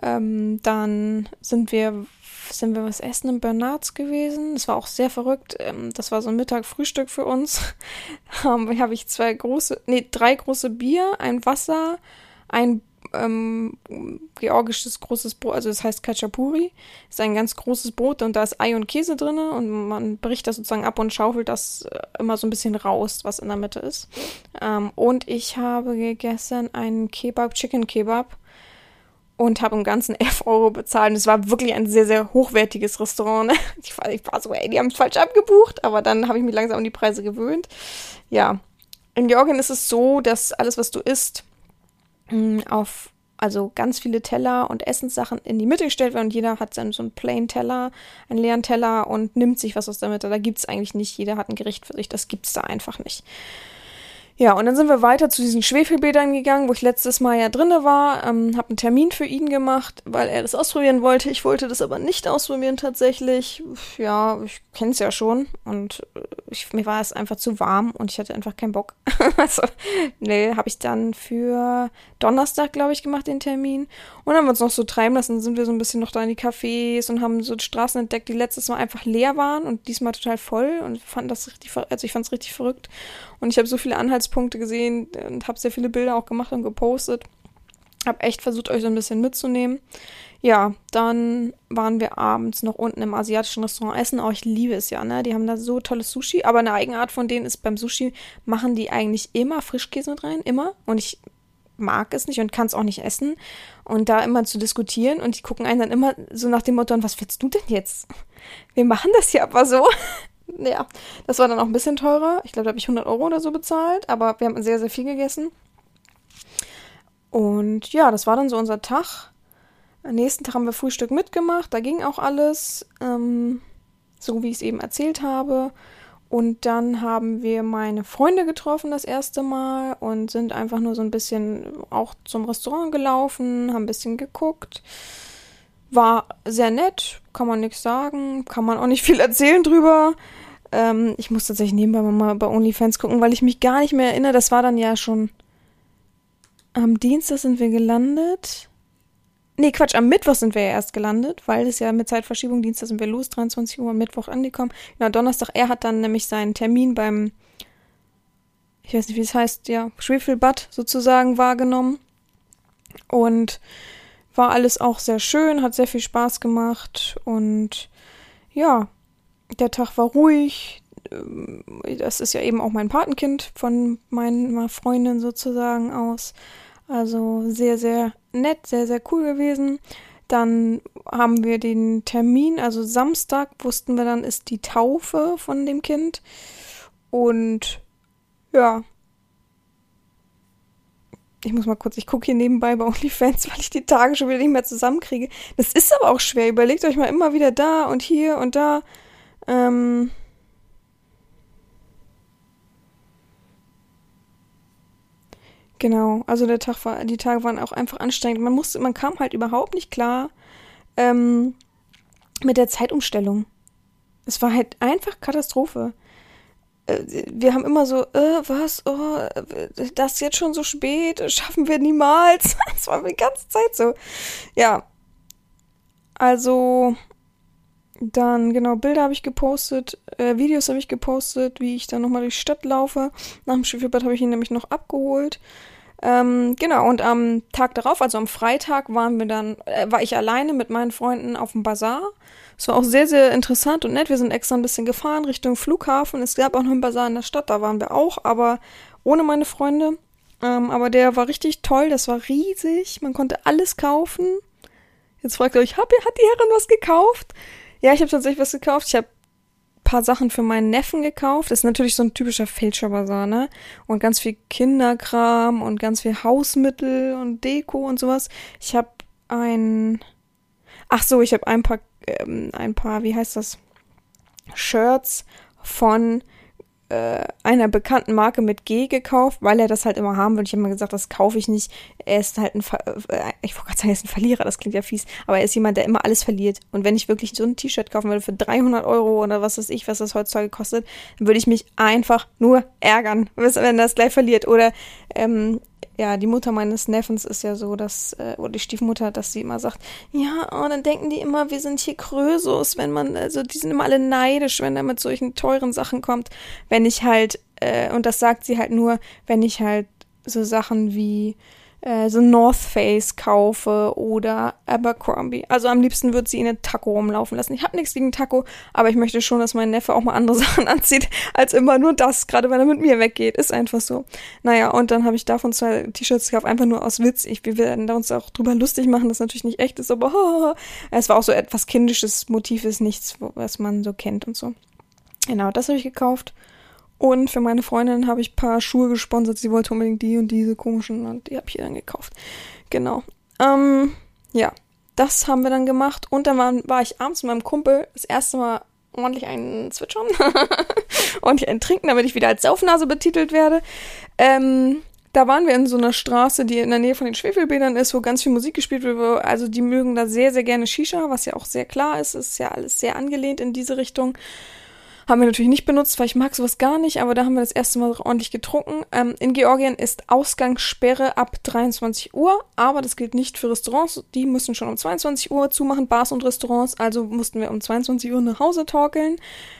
Ähm, dann sind wir, sind wir was essen im Bernards gewesen. Das war auch sehr verrückt. Ähm, das war so ein Mittag-Frühstück für uns. *laughs* ähm, habe ich zwei große, nee, drei große Bier, ein Wasser, ein ähm, georgisches großes Brot, also das heißt Kachapuri, ist ein ganz großes Brot und da ist Ei und Käse drin und man bricht das sozusagen ab und schaufelt das äh, immer so ein bisschen raus, was in der Mitte ist. Ähm, und ich habe gegessen einen Kebab, Chicken Kebab und habe im Ganzen *laughs* 11 Euro bezahlt. Und es war wirklich ein sehr, sehr hochwertiges Restaurant. *laughs* Ich, war, ich war so, ey, die haben es falsch abgebucht, aber dann habe ich mich langsam an die Preise gewöhnt. Ja, in Georgien ist es so, dass alles, was du isst, mm, auf also ganz viele Teller und Essenssachen in die Mitte gestellt werden und jeder hat dann so einen plain Teller, einen leeren Teller und nimmt sich was aus der Mitte. Da gibt es eigentlich nicht, jeder hat ein Gericht für sich, das gibt es da einfach nicht. Ja, und dann sind wir weiter zu diesen Schwefelbädern gegangen, wo ich letztes Mal ja drinne war, ähm, habe einen Termin für ihn gemacht, weil er das ausprobieren wollte. Ich wollte das aber nicht ausprobieren tatsächlich. Ja, ich kenne es ja schon und äh, ich, mir war es einfach zu warm und ich hatte einfach keinen Bock. *laughs* also, nee, habe ich dann für Donnerstag, glaube ich, gemacht, den Termin. Und haben wir uns noch so treiben lassen, sind wir so ein bisschen noch da in die Cafés und haben so Straßen entdeckt, die letztes Mal einfach leer waren und diesmal total voll und fanden das richtig, also ich fand es richtig verrückt. Und ich habe so viele Anhaltspunkte gesehen und habe sehr viele Bilder auch gemacht und gepostet. Habe echt versucht, euch so ein bisschen mitzunehmen. Ja, dann waren wir abends noch unten im asiatischen Restaurant essen. Oh, ich liebe es ja, ne? Die haben da so tolles Sushi. Aber eine Eigenart von denen ist, beim Sushi machen die eigentlich immer Frischkäse mit rein. Immer. Und ich mag es nicht und kann es auch nicht essen. Und da immer zu diskutieren und die gucken einen dann immer so nach dem Motto was willst du denn jetzt? Wir machen das hier aber so. Ja, das war dann auch ein bisschen teurer. Ich glaube, da habe ich 100 Euro oder so bezahlt, aber wir haben sehr, sehr viel gegessen. Und ja, das war dann so unser Tag. Am nächsten Tag haben wir Frühstück mitgemacht, da ging auch alles, ähm, so wie ich es eben erzählt habe. Und dann haben wir meine Freunde getroffen das erste Mal und sind einfach nur so ein bisschen auch zum Restaurant gelaufen, haben ein bisschen geguckt. War sehr nett, kann man nichts sagen, kann man auch nicht viel erzählen drüber. Ähm, ich muss tatsächlich nebenbei mal bei OnlyFans gucken, weil ich mich gar nicht mehr erinnere. Das war dann ja schon am Dienstag sind wir gelandet. Nee, Quatsch, am Mittwoch sind wir ja erst gelandet, weil es ja mit Zeitverschiebung, Dienstag sind wir los, 23 Uhr, am Mittwoch angekommen. Genau, Donnerstag, er hat dann nämlich seinen Termin beim, ich weiß nicht, wie es heißt, ja, Schwefelbad sozusagen wahrgenommen. Und war alles auch sehr schön, hat sehr viel Spaß gemacht und ja, der Tag war ruhig. Ähm, das ist ja eben auch mein Patenkind von meiner Freundin sozusagen aus. Also sehr, sehr nett, sehr, sehr cool gewesen. Dann haben wir den Termin, also Samstag wussten wir dann, ist die Taufe von dem Kind. Und ja. Ich muss mal kurz, ich gucke hier nebenbei bei *laughs* OnlyFans, weil ich die Tage schon wieder nicht mehr zusammenkriege. Das ist aber auch schwer. Überlegt euch mal immer wieder da und hier und da. Ähm, genau, also der Tag war, die Tage waren auch einfach anstrengend. Man musste, man kam halt überhaupt nicht klar ähm, mit der Zeitumstellung. Es war halt einfach Katastrophe. Äh, wir haben immer so, äh, was, oh, das ist jetzt schon so spät, schaffen wir niemals. *laughs* Das war die ganze Zeit so. Ja. Also, dann, genau, Bilder habe ich gepostet, äh, Videos habe ich gepostet, wie ich dann nochmal durch die Stadt laufe. Nach dem Schwefelbad habe ich ihn nämlich noch abgeholt. Ähm, genau, und am Tag darauf, also am Freitag, waren wir dann, äh, war ich alleine mit meinen Freunden auf dem Bazar. Es war auch sehr, sehr interessant und nett. Wir sind extra ein bisschen gefahren Richtung Flughafen. Es gab auch noch einen Bazar in der Stadt, da waren wir auch, aber ohne meine Freunde. Ähm, aber der war richtig toll, das war riesig. Man konnte alles kaufen. Jetzt fragt ihr euch, hab, hat die Herren was gekauft? Ja, ich habe tatsächlich was gekauft. Ich habe paar Sachen für meinen Neffen gekauft. Das ist natürlich so ein typischer Fälscherbazar, ne? Und ganz viel Kinderkram und ganz viel Hausmittel und Deko und sowas. Ich habe ein Ach so, ich habe ein paar, ähm, ein paar, wie heißt das? Shirts von äh, einer bekannten Marke mit G gekauft, weil er das halt immer haben will. Ich habe immer gesagt, das kaufe ich nicht. Er ist halt ein, Ver äh, ich wollte gerade sagen, er ist ein Verlierer, das klingt ja fies, aber er ist jemand, der immer alles verliert. Und wenn ich wirklich so ein T-Shirt kaufen würde für 300 Euro oder was weiß ich, was das heutzutage kostet, dann würde ich mich einfach nur ärgern, wenn er das gleich verliert. Oder ähm, ja, die Mutter meines Neffens ist ja so, dass, äh, oder die Stiefmutter, dass sie immer sagt, ja, oh, dann denken die immer, wir sind hier Krösus, wenn man, also die sind immer alle neidisch, wenn er mit solchen teuren Sachen kommt. Wenn ich halt, äh, und das sagt sie halt nur, wenn ich halt so Sachen wie äh, so North Face kaufe oder Abercrombie. Also am liebsten würde sie in eine Taco rumlaufen lassen. Ich habe nichts gegen Taco, aber ich möchte schon, dass mein Neffe auch mal andere *laughs* Sachen anzieht, als immer nur das, gerade wenn er mit mir weggeht. Ist einfach so. Naja, und dann habe ich davon zwei T-Shirts gekauft, einfach nur aus Witz. Ich, wir werden da uns auch drüber lustig machen, das natürlich nicht echt ist, aber oh, *laughs* es war auch so etwas kindisches Motiv, ist nichts, was man so kennt und so. Genau, das habe ich gekauft. Und für meine Freundin habe ich ein paar Schuhe gesponsert. Sie wollte unbedingt die und diese komischen und die habe ich ihr dann gekauft. Genau. Ähm, ja, das haben wir dann gemacht. Und dann war, war ich abends mit meinem Kumpel das erste Mal ordentlich einen zwitschern. *laughs* ordentlich einen trinken, damit ich wieder als Saufnase betitelt werde. Ähm, da waren wir in so einer Straße, die in der Nähe von den Schwefelbädern ist, wo ganz viel Musik gespielt wird. Also die mögen da sehr, sehr gerne Shisha, was ja auch sehr klar ist. Ist ja alles sehr angelehnt in diese Richtung. Haben wir natürlich nicht benutzt, weil ich mag sowas gar nicht, aber da haben wir das erste Mal ordentlich getrunken. Ähm, in Georgien ist Ausgangssperre ab 23 Uhr, aber das gilt nicht für Restaurants. Die müssen schon um 22 Uhr zumachen, Bars und Restaurants. Also mussten wir um 22 Uhr nach Hause torkeln.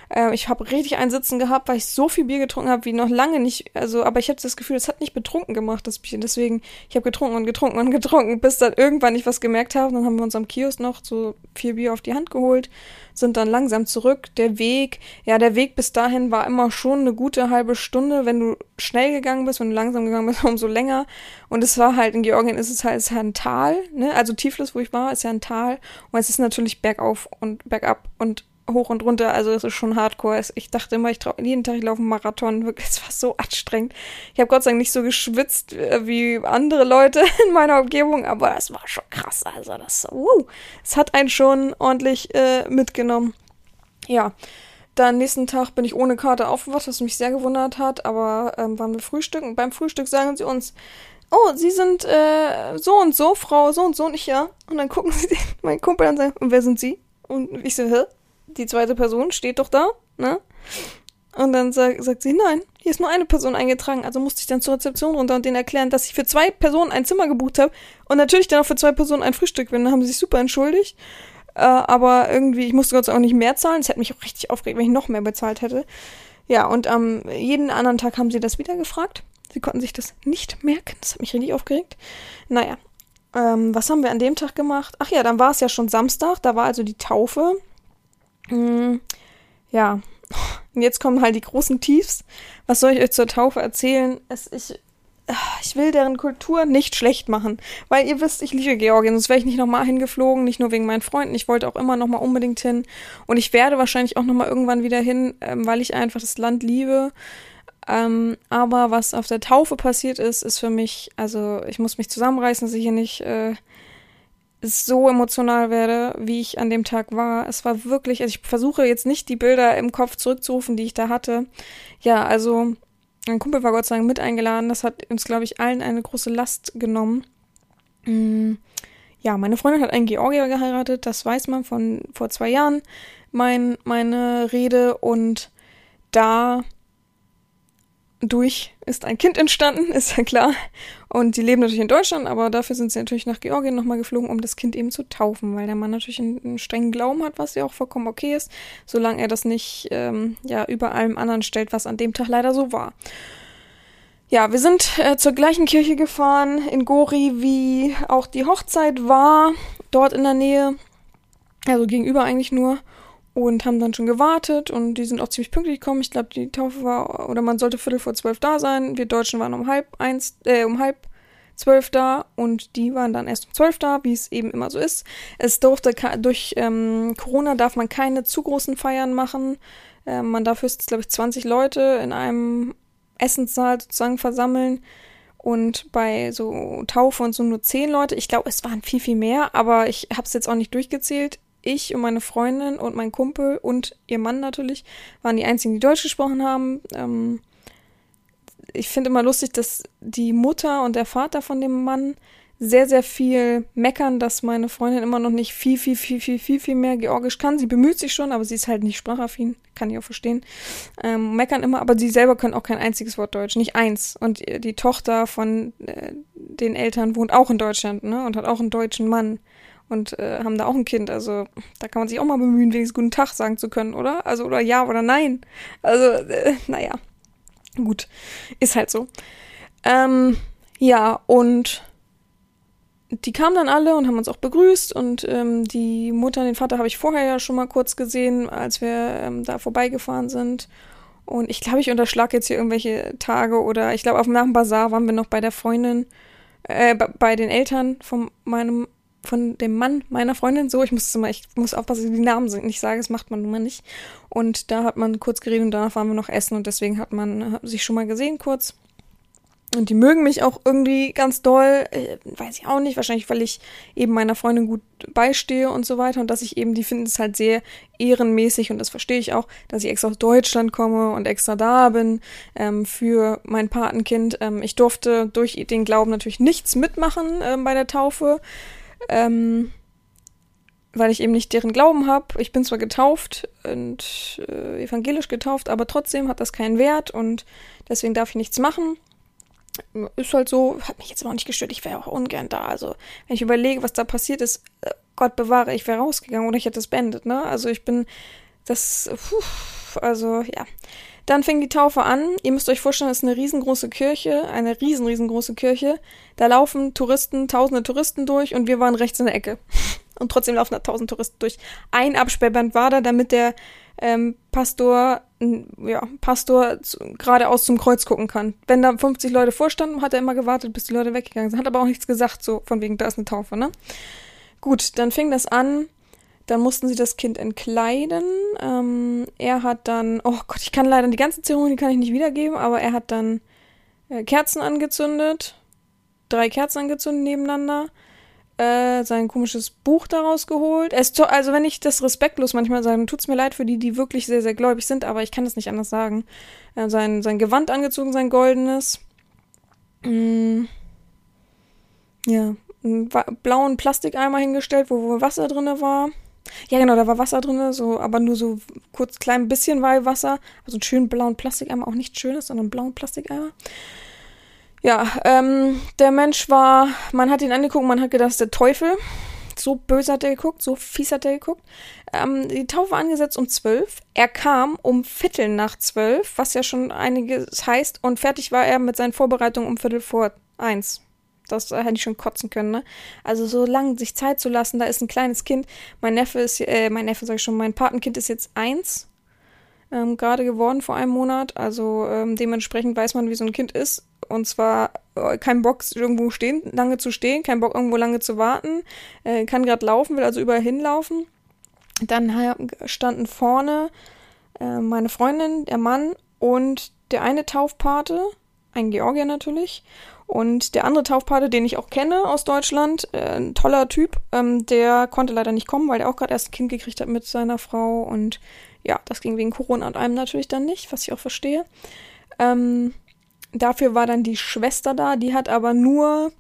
Äh, ich habe richtig ein Sitzen gehabt, weil ich so viel Bier getrunken habe wie noch lange nicht. Also, aber ich hatte das Gefühl, es hat nicht betrunken gemacht, das Bier. Deswegen, ich habe getrunken und getrunken und *laughs* getrunken, bis dann irgendwann ich was gemerkt habe. Dann haben wir uns am Kiosk noch so vier Bier auf die Hand geholt, sind dann langsam zurück. Der Weg, ja, der Weg bis dahin war immer schon eine gute halbe Stunde. Wenn du schnell gegangen bist, wenn du langsam gegangen bist, *laughs* umso länger. Und es war halt, in Georgien ist es halt, ist halt ein Tal, ne? Also Tiflis, wo ich war, ist ja ein Tal. Und es ist natürlich bergauf und bergab und hoch und runter, also es ist schon hardcore. Ich dachte immer, ich traue jeden Tag, ich laufe einen Marathon. *laughs* Es war so anstrengend. Ich habe Gott sei Dank nicht so geschwitzt äh, wie andere Leute *laughs* in meiner Umgebung, aber es war schon krass. Also das, uh, es hat einen schon ordentlich äh, mitgenommen. Ja. Dann nächsten Tag bin ich ohne Karte aufgewacht, was mich sehr gewundert hat, aber ähm, waren wir frühstücken. Beim Frühstück sagen sie uns, oh, Sie sind äh, so und so, Frau so und so und ich ja. Und dann gucken *laughs* sie den, meinen Kumpel an und sagen, und wer sind Sie? Und ich so, hä? Die zweite Person steht doch da, ne? Und dann sag, sagt sie, nein, hier ist nur eine Person eingetragen. Also musste ich dann zur Rezeption runter und denen erklären, dass ich für zwei Personen ein Zimmer gebucht habe und natürlich dann auch für zwei Personen ein Frühstück bin. Da haben sie sich super entschuldigt. Äh, aber irgendwie, ich musste Gott sei auch nicht mehr zahlen. Es hätte mich auch richtig aufgeregt, wenn ich noch mehr bezahlt hätte. Ja, und ähm, jeden anderen Tag haben sie das wieder gefragt. Sie konnten sich das nicht merken. Das hat mich richtig aufgeregt. Naja, ähm, was haben wir an dem Tag gemacht? Ach ja, dann war es ja schon Samstag. Da war also die Taufe. Mm, ja, und jetzt kommen halt die großen Tiefs. Was soll ich euch zur Taufe erzählen? Es, ich, ich will deren Kultur nicht schlecht machen, weil ihr wisst, ich liebe Georgien, sonst wäre ich nicht nochmal hingeflogen, nicht nur wegen meinen Freunden, ich wollte auch immer nochmal unbedingt hin und ich werde wahrscheinlich auch nochmal irgendwann wieder hin, ähm, weil ich einfach das Land liebe. Ähm, aber was auf der Taufe passiert ist, ist für mich, also ich muss mich zusammenreißen, dass ich hier nicht äh, so emotional werde, wie ich an dem Tag war. Es war wirklich, also ich versuche jetzt nicht die Bilder im Kopf zurückzurufen, die ich da hatte. Ja, also mein Kumpel war Gott sei Dank mit eingeladen. Das hat uns, glaube ich, allen eine große Last genommen. Mm, ja, meine Freundin hat einen Georgier geheiratet, das weiß man von vor zwei Jahren. Mein, meine Rede und da durch ist ein Kind entstanden, *laughs* ist ja klar. Und die leben natürlich in Deutschland, aber dafür sind sie natürlich nach Georgien nochmal geflogen, um das Kind eben zu taufen, weil der Mann natürlich einen, einen strengen Glauben hat, was ja auch vollkommen okay ist, solange er das nicht ähm, ja über allem anderen stellt, was an dem Tag leider so war. Ja, wir sind äh, zur gleichen Kirche gefahren in Gori, wie auch die Hochzeit war, dort in der Nähe, also gegenüber eigentlich nur und haben dann schon gewartet und die sind auch ziemlich pünktlich gekommen. Ich glaube, die Taufe war, oder man sollte Viertel vor zwölf da sein. Wir Deutschen waren um halb eins, äh, um halb zwölf da und die waren dann erst um zwölf da, wie es eben immer so ist. Es durfte durch ähm, Corona darf man keine zu großen Feiern machen. Äh, man darf höchstens, glaube ich, 20 Leute in einem Essenssaal sozusagen versammeln. und bei so Taufe und so nur zehn Leute. Ich glaube, es waren viel, viel mehr, aber ich habe es jetzt auch nicht durchgezählt. Ich und meine Freundin und mein Kumpel und ihr Mann natürlich waren die einzigen, die Deutsch gesprochen haben. Ähm, ich finde immer lustig, dass die Mutter und der Vater von dem Mann sehr, sehr viel meckern, dass meine Freundin immer noch nicht viel, viel, viel, viel, viel, viel mehr Georgisch kann. Sie bemüht sich schon, aber sie ist halt nicht sprachaffin, kann ich auch verstehen. Ähm, meckern immer, aber sie selber können auch kein einziges Wort Deutsch, nicht eins. Und die Tochter von äh, den Eltern wohnt auch in Deutschland, ne, und hat auch einen deutschen Mann und äh, haben da auch ein Kind. Also da kann man sich auch mal bemühen, wenigstens guten Tag sagen zu können, oder? Also oder ja oder nein. Also äh, naja, gut, ist halt so. Ähm, ja und die kamen dann alle und haben uns auch begrüßt und ähm, die Mutter und den Vater habe ich vorher ja schon mal kurz gesehen, als wir ähm, da vorbeigefahren sind. Und ich glaube, ich unterschlag jetzt hier irgendwelche Tage oder ich glaube, auf dem nach dem Bazar waren wir noch bei der Freundin, äh, bei den Eltern von meinem, von dem Mann meiner Freundin. So, ich muss immer, ich muss aufpassen, dass ich die Namen nicht sage, das macht man nun mal nicht. Und da hat man kurz geredet und danach waren wir noch essen und deswegen hat man hat sich schon mal gesehen kurz. Und die mögen mich auch irgendwie ganz doll. Äh, weiß ich auch nicht. Wahrscheinlich, weil ich eben meiner Freundin gut beistehe und so weiter. Und dass ich eben, die finden es halt sehr ehrenmäßig. Und das verstehe ich auch, dass ich extra aus Deutschland komme und extra da bin ähm, für mein Patenkind. Ähm, ich durfte durch den Glauben natürlich nichts mitmachen ähm, bei der Taufe. Ähm, weil ich eben nicht deren Glauben habe. Ich bin zwar getauft und äh, evangelisch getauft, aber trotzdem hat das keinen Wert und deswegen darf ich nichts machen ist halt so, hat mich jetzt aber auch nicht gestört. Ich wäre auch ungern da. Also, wenn ich überlege, was da passiert ist, äh, Gott bewahre, ich wäre rausgegangen oder ich hätte es beendet, ne? Also, ich bin, das, puh, also, ja. Dann fing die Taufe an. Ihr müsst euch vorstellen, das ist eine riesengroße Kirche, eine riesen, riesengroße Kirche. Da laufen Touristen, tausende Touristen durch und wir waren rechts in der Ecke. *laughs* Und trotzdem laufen da tausend Touristen durch. Ein Absperrband war da, damit der ähm, Pastor, ja, Pastor geradeaus zum Kreuz gucken kann. Wenn da 50 Leute vorstanden, hat er immer gewartet, bis die Leute weggegangen sind. Hat aber auch nichts gesagt, so von wegen, da ist eine Taufe, ne? Gut, dann fing das an. Dann mussten sie das Kind entkleiden. Ähm, er hat dann, oh Gott, ich kann leider die ganze Zeremonie kann ich nicht wiedergeben, aber er hat dann äh, Kerzen angezündet, drei Kerzen angezündet nebeneinander äh, sein komisches Buch daraus geholt. Es also wenn ich das respektlos manchmal sage, tut es mir leid für die, die wirklich sehr, sehr gläubig sind, aber ich kann das nicht anders sagen. Äh, sein, sein Gewand angezogen, sein goldenes. Mm, ja, einen blauen Plastikeimer hingestellt, wo, wo Wasser drin war. Ja, genau, da war Wasser drin, so, aber nur so kurz klein bisschen Weihwasser. Also einen schönen blauen Plastikeimer, auch nicht schönes, sondern einen blauen Plastikeimer. Ja, ähm, der Mensch war, man hat ihn angeguckt, man hat gedacht, der Teufel. So böse hat er geguckt, so fies hat er geguckt. Ähm, die Taufe war angesetzt um zwölf. Er kam um Viertel nach zwölf, was ja schon einiges heißt. Und fertig war er mit seinen Vorbereitungen um Viertel vor eins. Das hätte ich schon kotzen können, ne? Also so lange sich Zeit zu lassen, da ist ein kleines Kind. Mein Neffe ist, äh, mein Neffe sag ich schon, mein Patenkind ist jetzt eins. Ähm, gerade geworden vor einem Monat. Also ähm, dementsprechend weiß man, wie so ein Kind ist. Und zwar äh, kein Bock, irgendwo stehen, lange zu stehen, kein Bock, irgendwo lange zu warten, äh, kann gerade laufen, will also überall hinlaufen. Dann standen vorne äh, meine Freundin, der Mann und der eine Taufpate, ein Georgier natürlich, und der andere Taufpate, den ich auch kenne aus Deutschland, äh, ein toller Typ, ähm, der konnte leider nicht kommen, weil er auch gerade erst ein Kind gekriegt hat mit seiner Frau. Und ja, das ging wegen Corona und allem natürlich dann nicht, was ich auch verstehe. Ähm, Dafür war dann die Schwester da, die hat aber nur,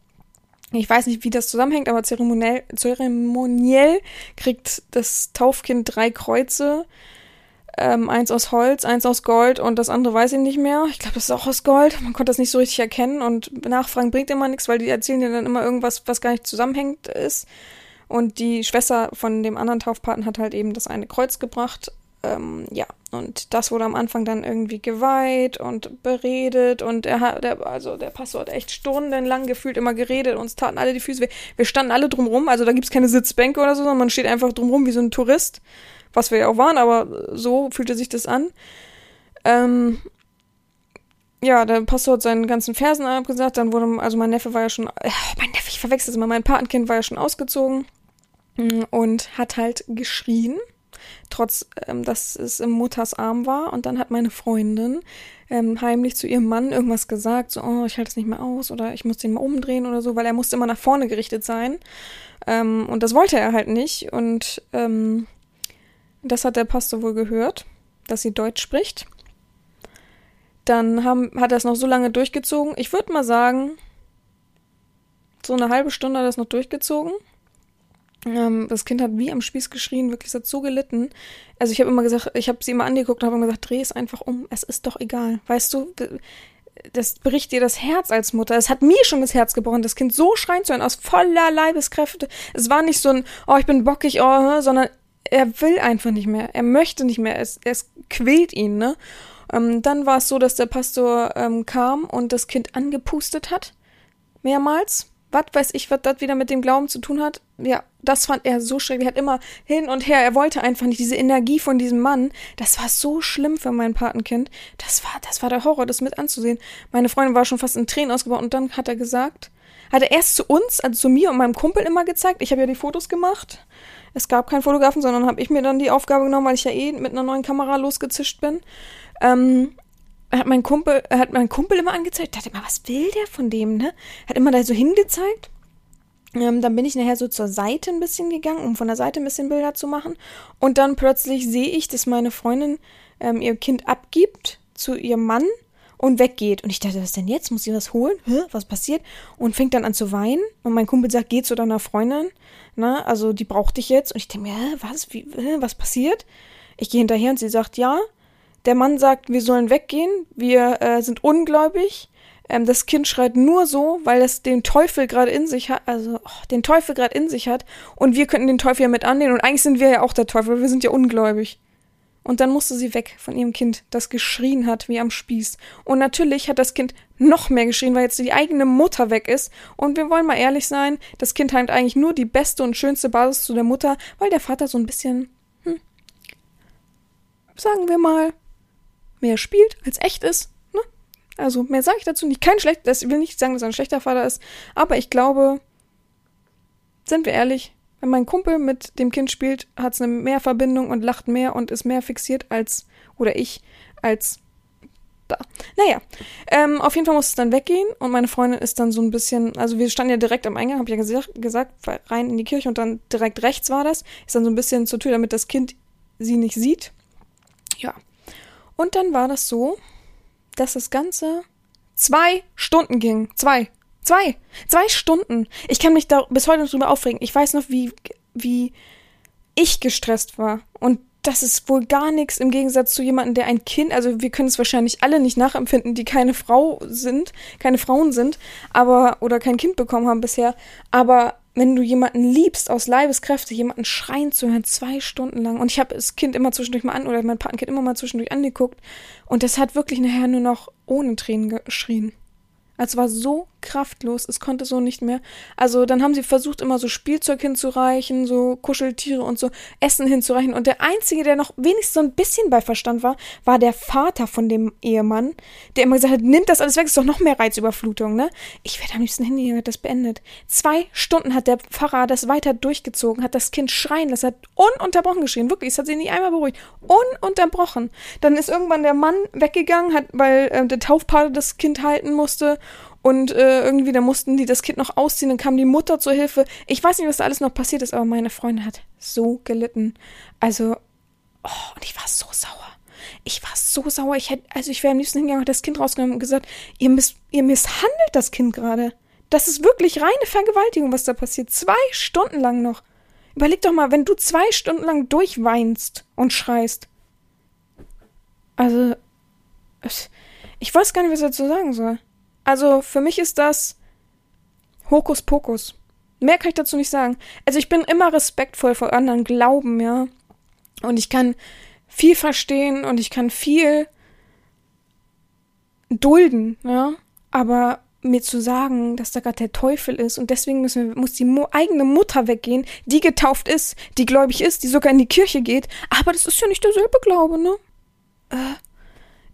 ich weiß nicht, wie das zusammenhängt, aber zeremoniell, zeremoniell kriegt das Taufkind drei Kreuze. Ähm, eins aus Holz, eins aus Gold und das andere weiß ich nicht mehr. Ich glaube, das ist auch aus Gold. Man konnte das nicht so richtig erkennen und nachfragen bringt immer nichts, weil die erzählen dir dann immer irgendwas, was gar nicht zusammenhängt ist. Und die Schwester von dem anderen Taufpaten hat halt eben das eine Kreuz gebracht ähm, ja, und das wurde am Anfang dann irgendwie geweiht und beredet und er hat, der, also der Pastor hat echt stundenlang gefühlt immer geredet, uns taten alle die Füße weh. Wir standen alle drumrum, also da gibt's keine Sitzbänke oder so, sondern man steht einfach drumrum wie so ein Tourist, was wir ja auch waren, aber so fühlte sich das an. Ähm, ja, der Pastor hat seinen ganzen Versen abgesagt, dann wurde, also mein Neffe war ja schon, äh, mein Neffe, ich verwechsel es immer, mein Patenkind war ja schon ausgezogen mm, und hat halt geschrien trotz, ähm, dass es im Mutters Arm war. Und dann hat meine Freundin ähm, heimlich zu ihrem Mann irgendwas gesagt, so, oh, ich halte es nicht mehr aus oder ich muss den mal umdrehen oder so, weil er musste immer nach vorne gerichtet sein. Ähm, und das wollte er halt nicht. Und ähm, das hat der Pastor wohl gehört, dass sie Deutsch spricht. Dann haben, hat er es noch so lange durchgezogen. Ich würde mal sagen, so eine halbe Stunde hat er es noch durchgezogen. Ähm, das Kind hat wie am Spieß geschrien, wirklich, hat so gelitten. Also ich habe immer gesagt, ich habe sie immer angeguckt und habe gesagt, dreh es einfach um, es ist doch egal. Weißt du, das bricht dir das Herz als Mutter. Es hat mir schon das Herz gebrochen, das Kind so schreien zu hören, aus voller Leibeskräfte. Es war nicht so ein, oh, ich bin bockig, oh, sondern er will einfach nicht mehr. Er möchte nicht mehr. Es, es quält ihn, ne? Ähm, dann war es so, dass der Pastor ähm, kam und das Kind angepustet hat. Mehrmals was weiß ich, was das wieder mit dem Glauben zu tun hat. Ja, das fand er so schrecklich. Er hat immer hin und her. Er wollte einfach nicht diese Energie von diesem Mann. Das war so schlimm für mein Patenkind. Das war, das war der Horror, das mit anzusehen. Meine Freundin war schon fast in Tränen ausgebaut und dann hat er gesagt, hat er erst zu uns, also zu mir und meinem Kumpel immer gezeigt. Ich habe ja die Fotos gemacht. Es gab keinen Fotografen, sondern habe ich mir dann die Aufgabe genommen, weil ich ja eh mit einer neuen Kamera losgezischt bin. Ähm, hat mein Kumpel, hat mein Kumpel immer angezeigt, dachte immer, was will der von dem, ne? Hat immer da so hingezeigt. Ähm, dann bin ich nachher so zur Seite ein bisschen gegangen, um von der Seite ein bisschen Bilder zu machen. Und dann plötzlich sehe ich, dass meine Freundin ähm, ihr Kind abgibt zu ihrem Mann und weggeht. Und ich dachte, was denn jetzt? Muss sie was holen? Hä? Was passiert? Und fängt dann an zu weinen. Und mein Kumpel sagt, geh zu deiner Freundin. Ne? also die braucht dich jetzt. Und ich denke mir, was? Wie, was passiert? Ich gehe hinterher und sie sagt, ja, der Mann sagt, wir sollen weggehen, wir äh, sind ungläubig. Ähm, das Kind schreit nur so, weil es den Teufel gerade in sich hat, also oh, den Teufel gerade in sich hat. Und wir könnten den Teufel ja mit annehmen. Und eigentlich sind wir ja auch der Teufel, wir sind ja ungläubig. Und dann musste sie weg von ihrem Kind, das geschrien hat wie am Spieß. Und natürlich hat das Kind noch mehr geschrien, weil jetzt die eigene Mutter weg ist. Und wir wollen mal ehrlich sein, das Kind hat eigentlich nur die beste und schönste Basis zu der Mutter, weil der Vater so ein bisschen, hm, sagen wir mal, mehr spielt, als echt ist. Ne? Also mehr sage ich dazu nicht. Kein schlecht, das will nicht sagen, dass er ein schlechter Vater ist, aber ich glaube, sind wir ehrlich, wenn mein Kumpel mit dem Kind spielt, hat es eine mehr Verbindung und lacht mehr und ist mehr fixiert als, oder ich, als da. Naja, ähm, auf jeden Fall muss es dann weggehen und meine Freundin ist dann so ein bisschen, also wir standen ja direkt am Eingang, hab ich ja gesagt, gesagt, rein in die Kirche und dann direkt rechts war das, ist dann so ein bisschen zur Tür, damit das Kind sie nicht sieht. Ja, und dann war das so, dass das Ganze zwei Stunden ging. Zwei. Zwei. Zwei Stunden. Ich kann mich da bis heute noch drüber aufregen. Ich weiß noch, wie, wie ich gestresst war. Und das ist wohl gar nichts im Gegensatz zu jemandem, der ein Kind, also wir können es wahrscheinlich alle nicht nachempfinden, die keine Frau sind, keine Frauen sind, aber, oder kein Kind bekommen haben bisher. Aber wenn du jemanden liebst aus Leibeskräfte, jemanden schreien zu hören, zwei Stunden lang. Und ich habe das Kind immer zwischendurch mal an, oder mein Patenkind immer mal zwischendurch angeguckt. Und das hat wirklich nachher nur noch ohne Tränen geschrien. Es war so kraftlos, es konnte so nicht mehr. Also dann haben sie versucht, immer so Spielzeug hinzureichen, so Kuscheltiere und so Essen hinzureichen. Und der Einzige, der noch wenigstens so ein bisschen bei Verstand war, war der Vater von dem Ehemann, der immer gesagt hat, nimmt das alles weg, ist doch noch mehr Reizüberflutung, ne? Ich werde am liebsten hingehen, hat das beendet. Zwei Stunden hat der Pfarrer das weiter durchgezogen, hat das Kind schreien lassen, hat ununterbrochen geschrien, wirklich, es hat sie nicht einmal beruhigt. Ununterbrochen. Dann ist irgendwann der Mann weggegangen, hat, weil äh, der Taufpate das Kind halten musste und äh, irgendwie, da mussten die das Kind noch ausziehen, dann kam die Mutter zur Hilfe. Ich weiß nicht, was da alles noch passiert ist, aber meine Freundin hat so gelitten. Also, oh, und ich war so sauer. Ich war so sauer. Ich hätte, also ich wäre am liebsten hingegangen, das Kind rausgenommen und gesagt, ihr, miss, ihr misshandelt das Kind gerade. Das ist wirklich reine Vergewaltigung, was da passiert. Zwei Stunden lang noch. Überleg doch mal, wenn du zwei Stunden lang durchweinst und schreist. Also, ich weiß gar nicht, was ich dazu sagen soll. Also für mich ist das Hokuspokus. Mehr kann ich dazu nicht sagen. Also ich bin immer respektvoll vor anderen Glauben, ja. Und ich kann viel verstehen und ich kann viel dulden, ja. Aber mir zu sagen, dass da gerade der Teufel ist und deswegen müssen wir, muss die Mo eigene Mutter weggehen, die getauft ist, die gläubig ist, die sogar in die Kirche geht. Aber das ist ja nicht derselbe Glaube, ne? Äh,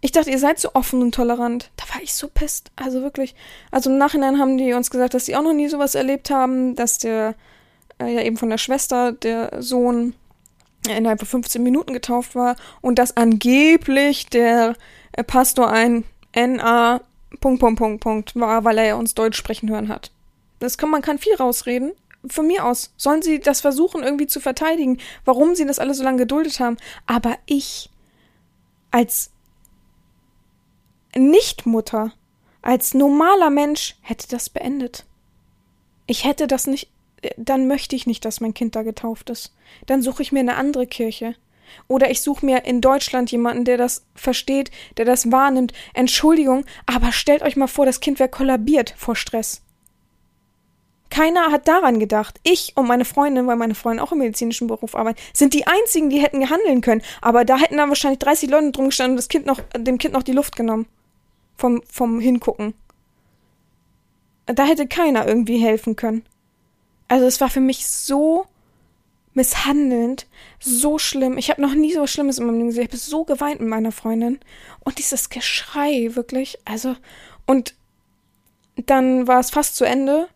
ich dachte, ihr seid so offen und tolerant. Da war ich so pisst. Also wirklich. Also im Nachhinein haben die uns gesagt, dass sie auch noch nie sowas erlebt haben, dass der, äh, ja eben von der Schwester, der Sohn innerhalb von 15 Minuten getauft war und dass angeblich der äh, Pastor ein NA Punkt, Punkt, Punkt, Punkt war, weil er ja uns Deutsch sprechen hören hat. Das kann, man kann viel rausreden. Von mir aus sollen sie das versuchen irgendwie zu verteidigen, warum sie das alle so lange geduldet haben. Aber ich als Nichtmutter, als normaler Mensch hätte das beendet. Ich hätte das nicht, dann möchte ich nicht, dass mein Kind da getauft ist. Dann suche ich mir eine andere Kirche. Oder ich suche mir in Deutschland jemanden, der das versteht, der das wahrnimmt. Entschuldigung, aber stellt euch mal vor, das Kind wäre kollabiert vor Stress. Keiner hat daran gedacht. Ich und meine Freundin, weil meine Freundin auch im medizinischen Beruf arbeitet, sind die einzigen, die hätten gehandeln können. Aber da hätten dann wahrscheinlich 30 Leute drum gestanden und das kind noch, dem Kind noch die Luft genommen. Vom, vom Hingucken. Da hätte keiner irgendwie helfen können. Also es war für mich so misshandelnd, so schlimm. Ich habe noch nie so Schlimmes in meinem Leben gesehen. Ich habe so geweint mit meiner Freundin. Und dieses Geschrei, wirklich. Also, und dann war es fast zu Ende.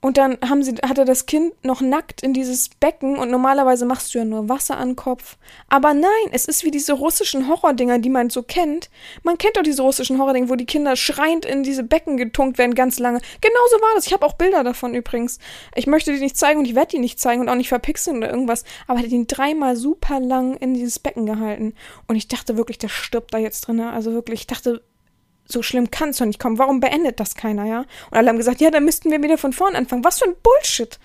Und dann haben sie, hat er das Kind noch nackt in dieses Becken und normalerweise machst du ja nur Wasser an den Kopf. Aber nein, es ist wie diese russischen Horrordinger, die man so kennt. Man kennt doch diese russischen Horrordinger, wo die Kinder schreiend in diese Becken getunkt werden, ganz lange. Genauso war das. Ich habe auch Bilder davon übrigens. Ich möchte die nicht zeigen und ich werde die nicht zeigen und auch nicht verpixeln oder irgendwas. Aber er hat ihn dreimal super lang in dieses Becken gehalten. Und ich dachte wirklich, der stirbt da jetzt drin. Also wirklich, ich dachte, so schlimm kann es doch nicht kommen. Warum beendet das keiner, ja? Und alle haben gesagt, ja, dann müssten wir wieder von vorn anfangen. Was für ein Bullshit.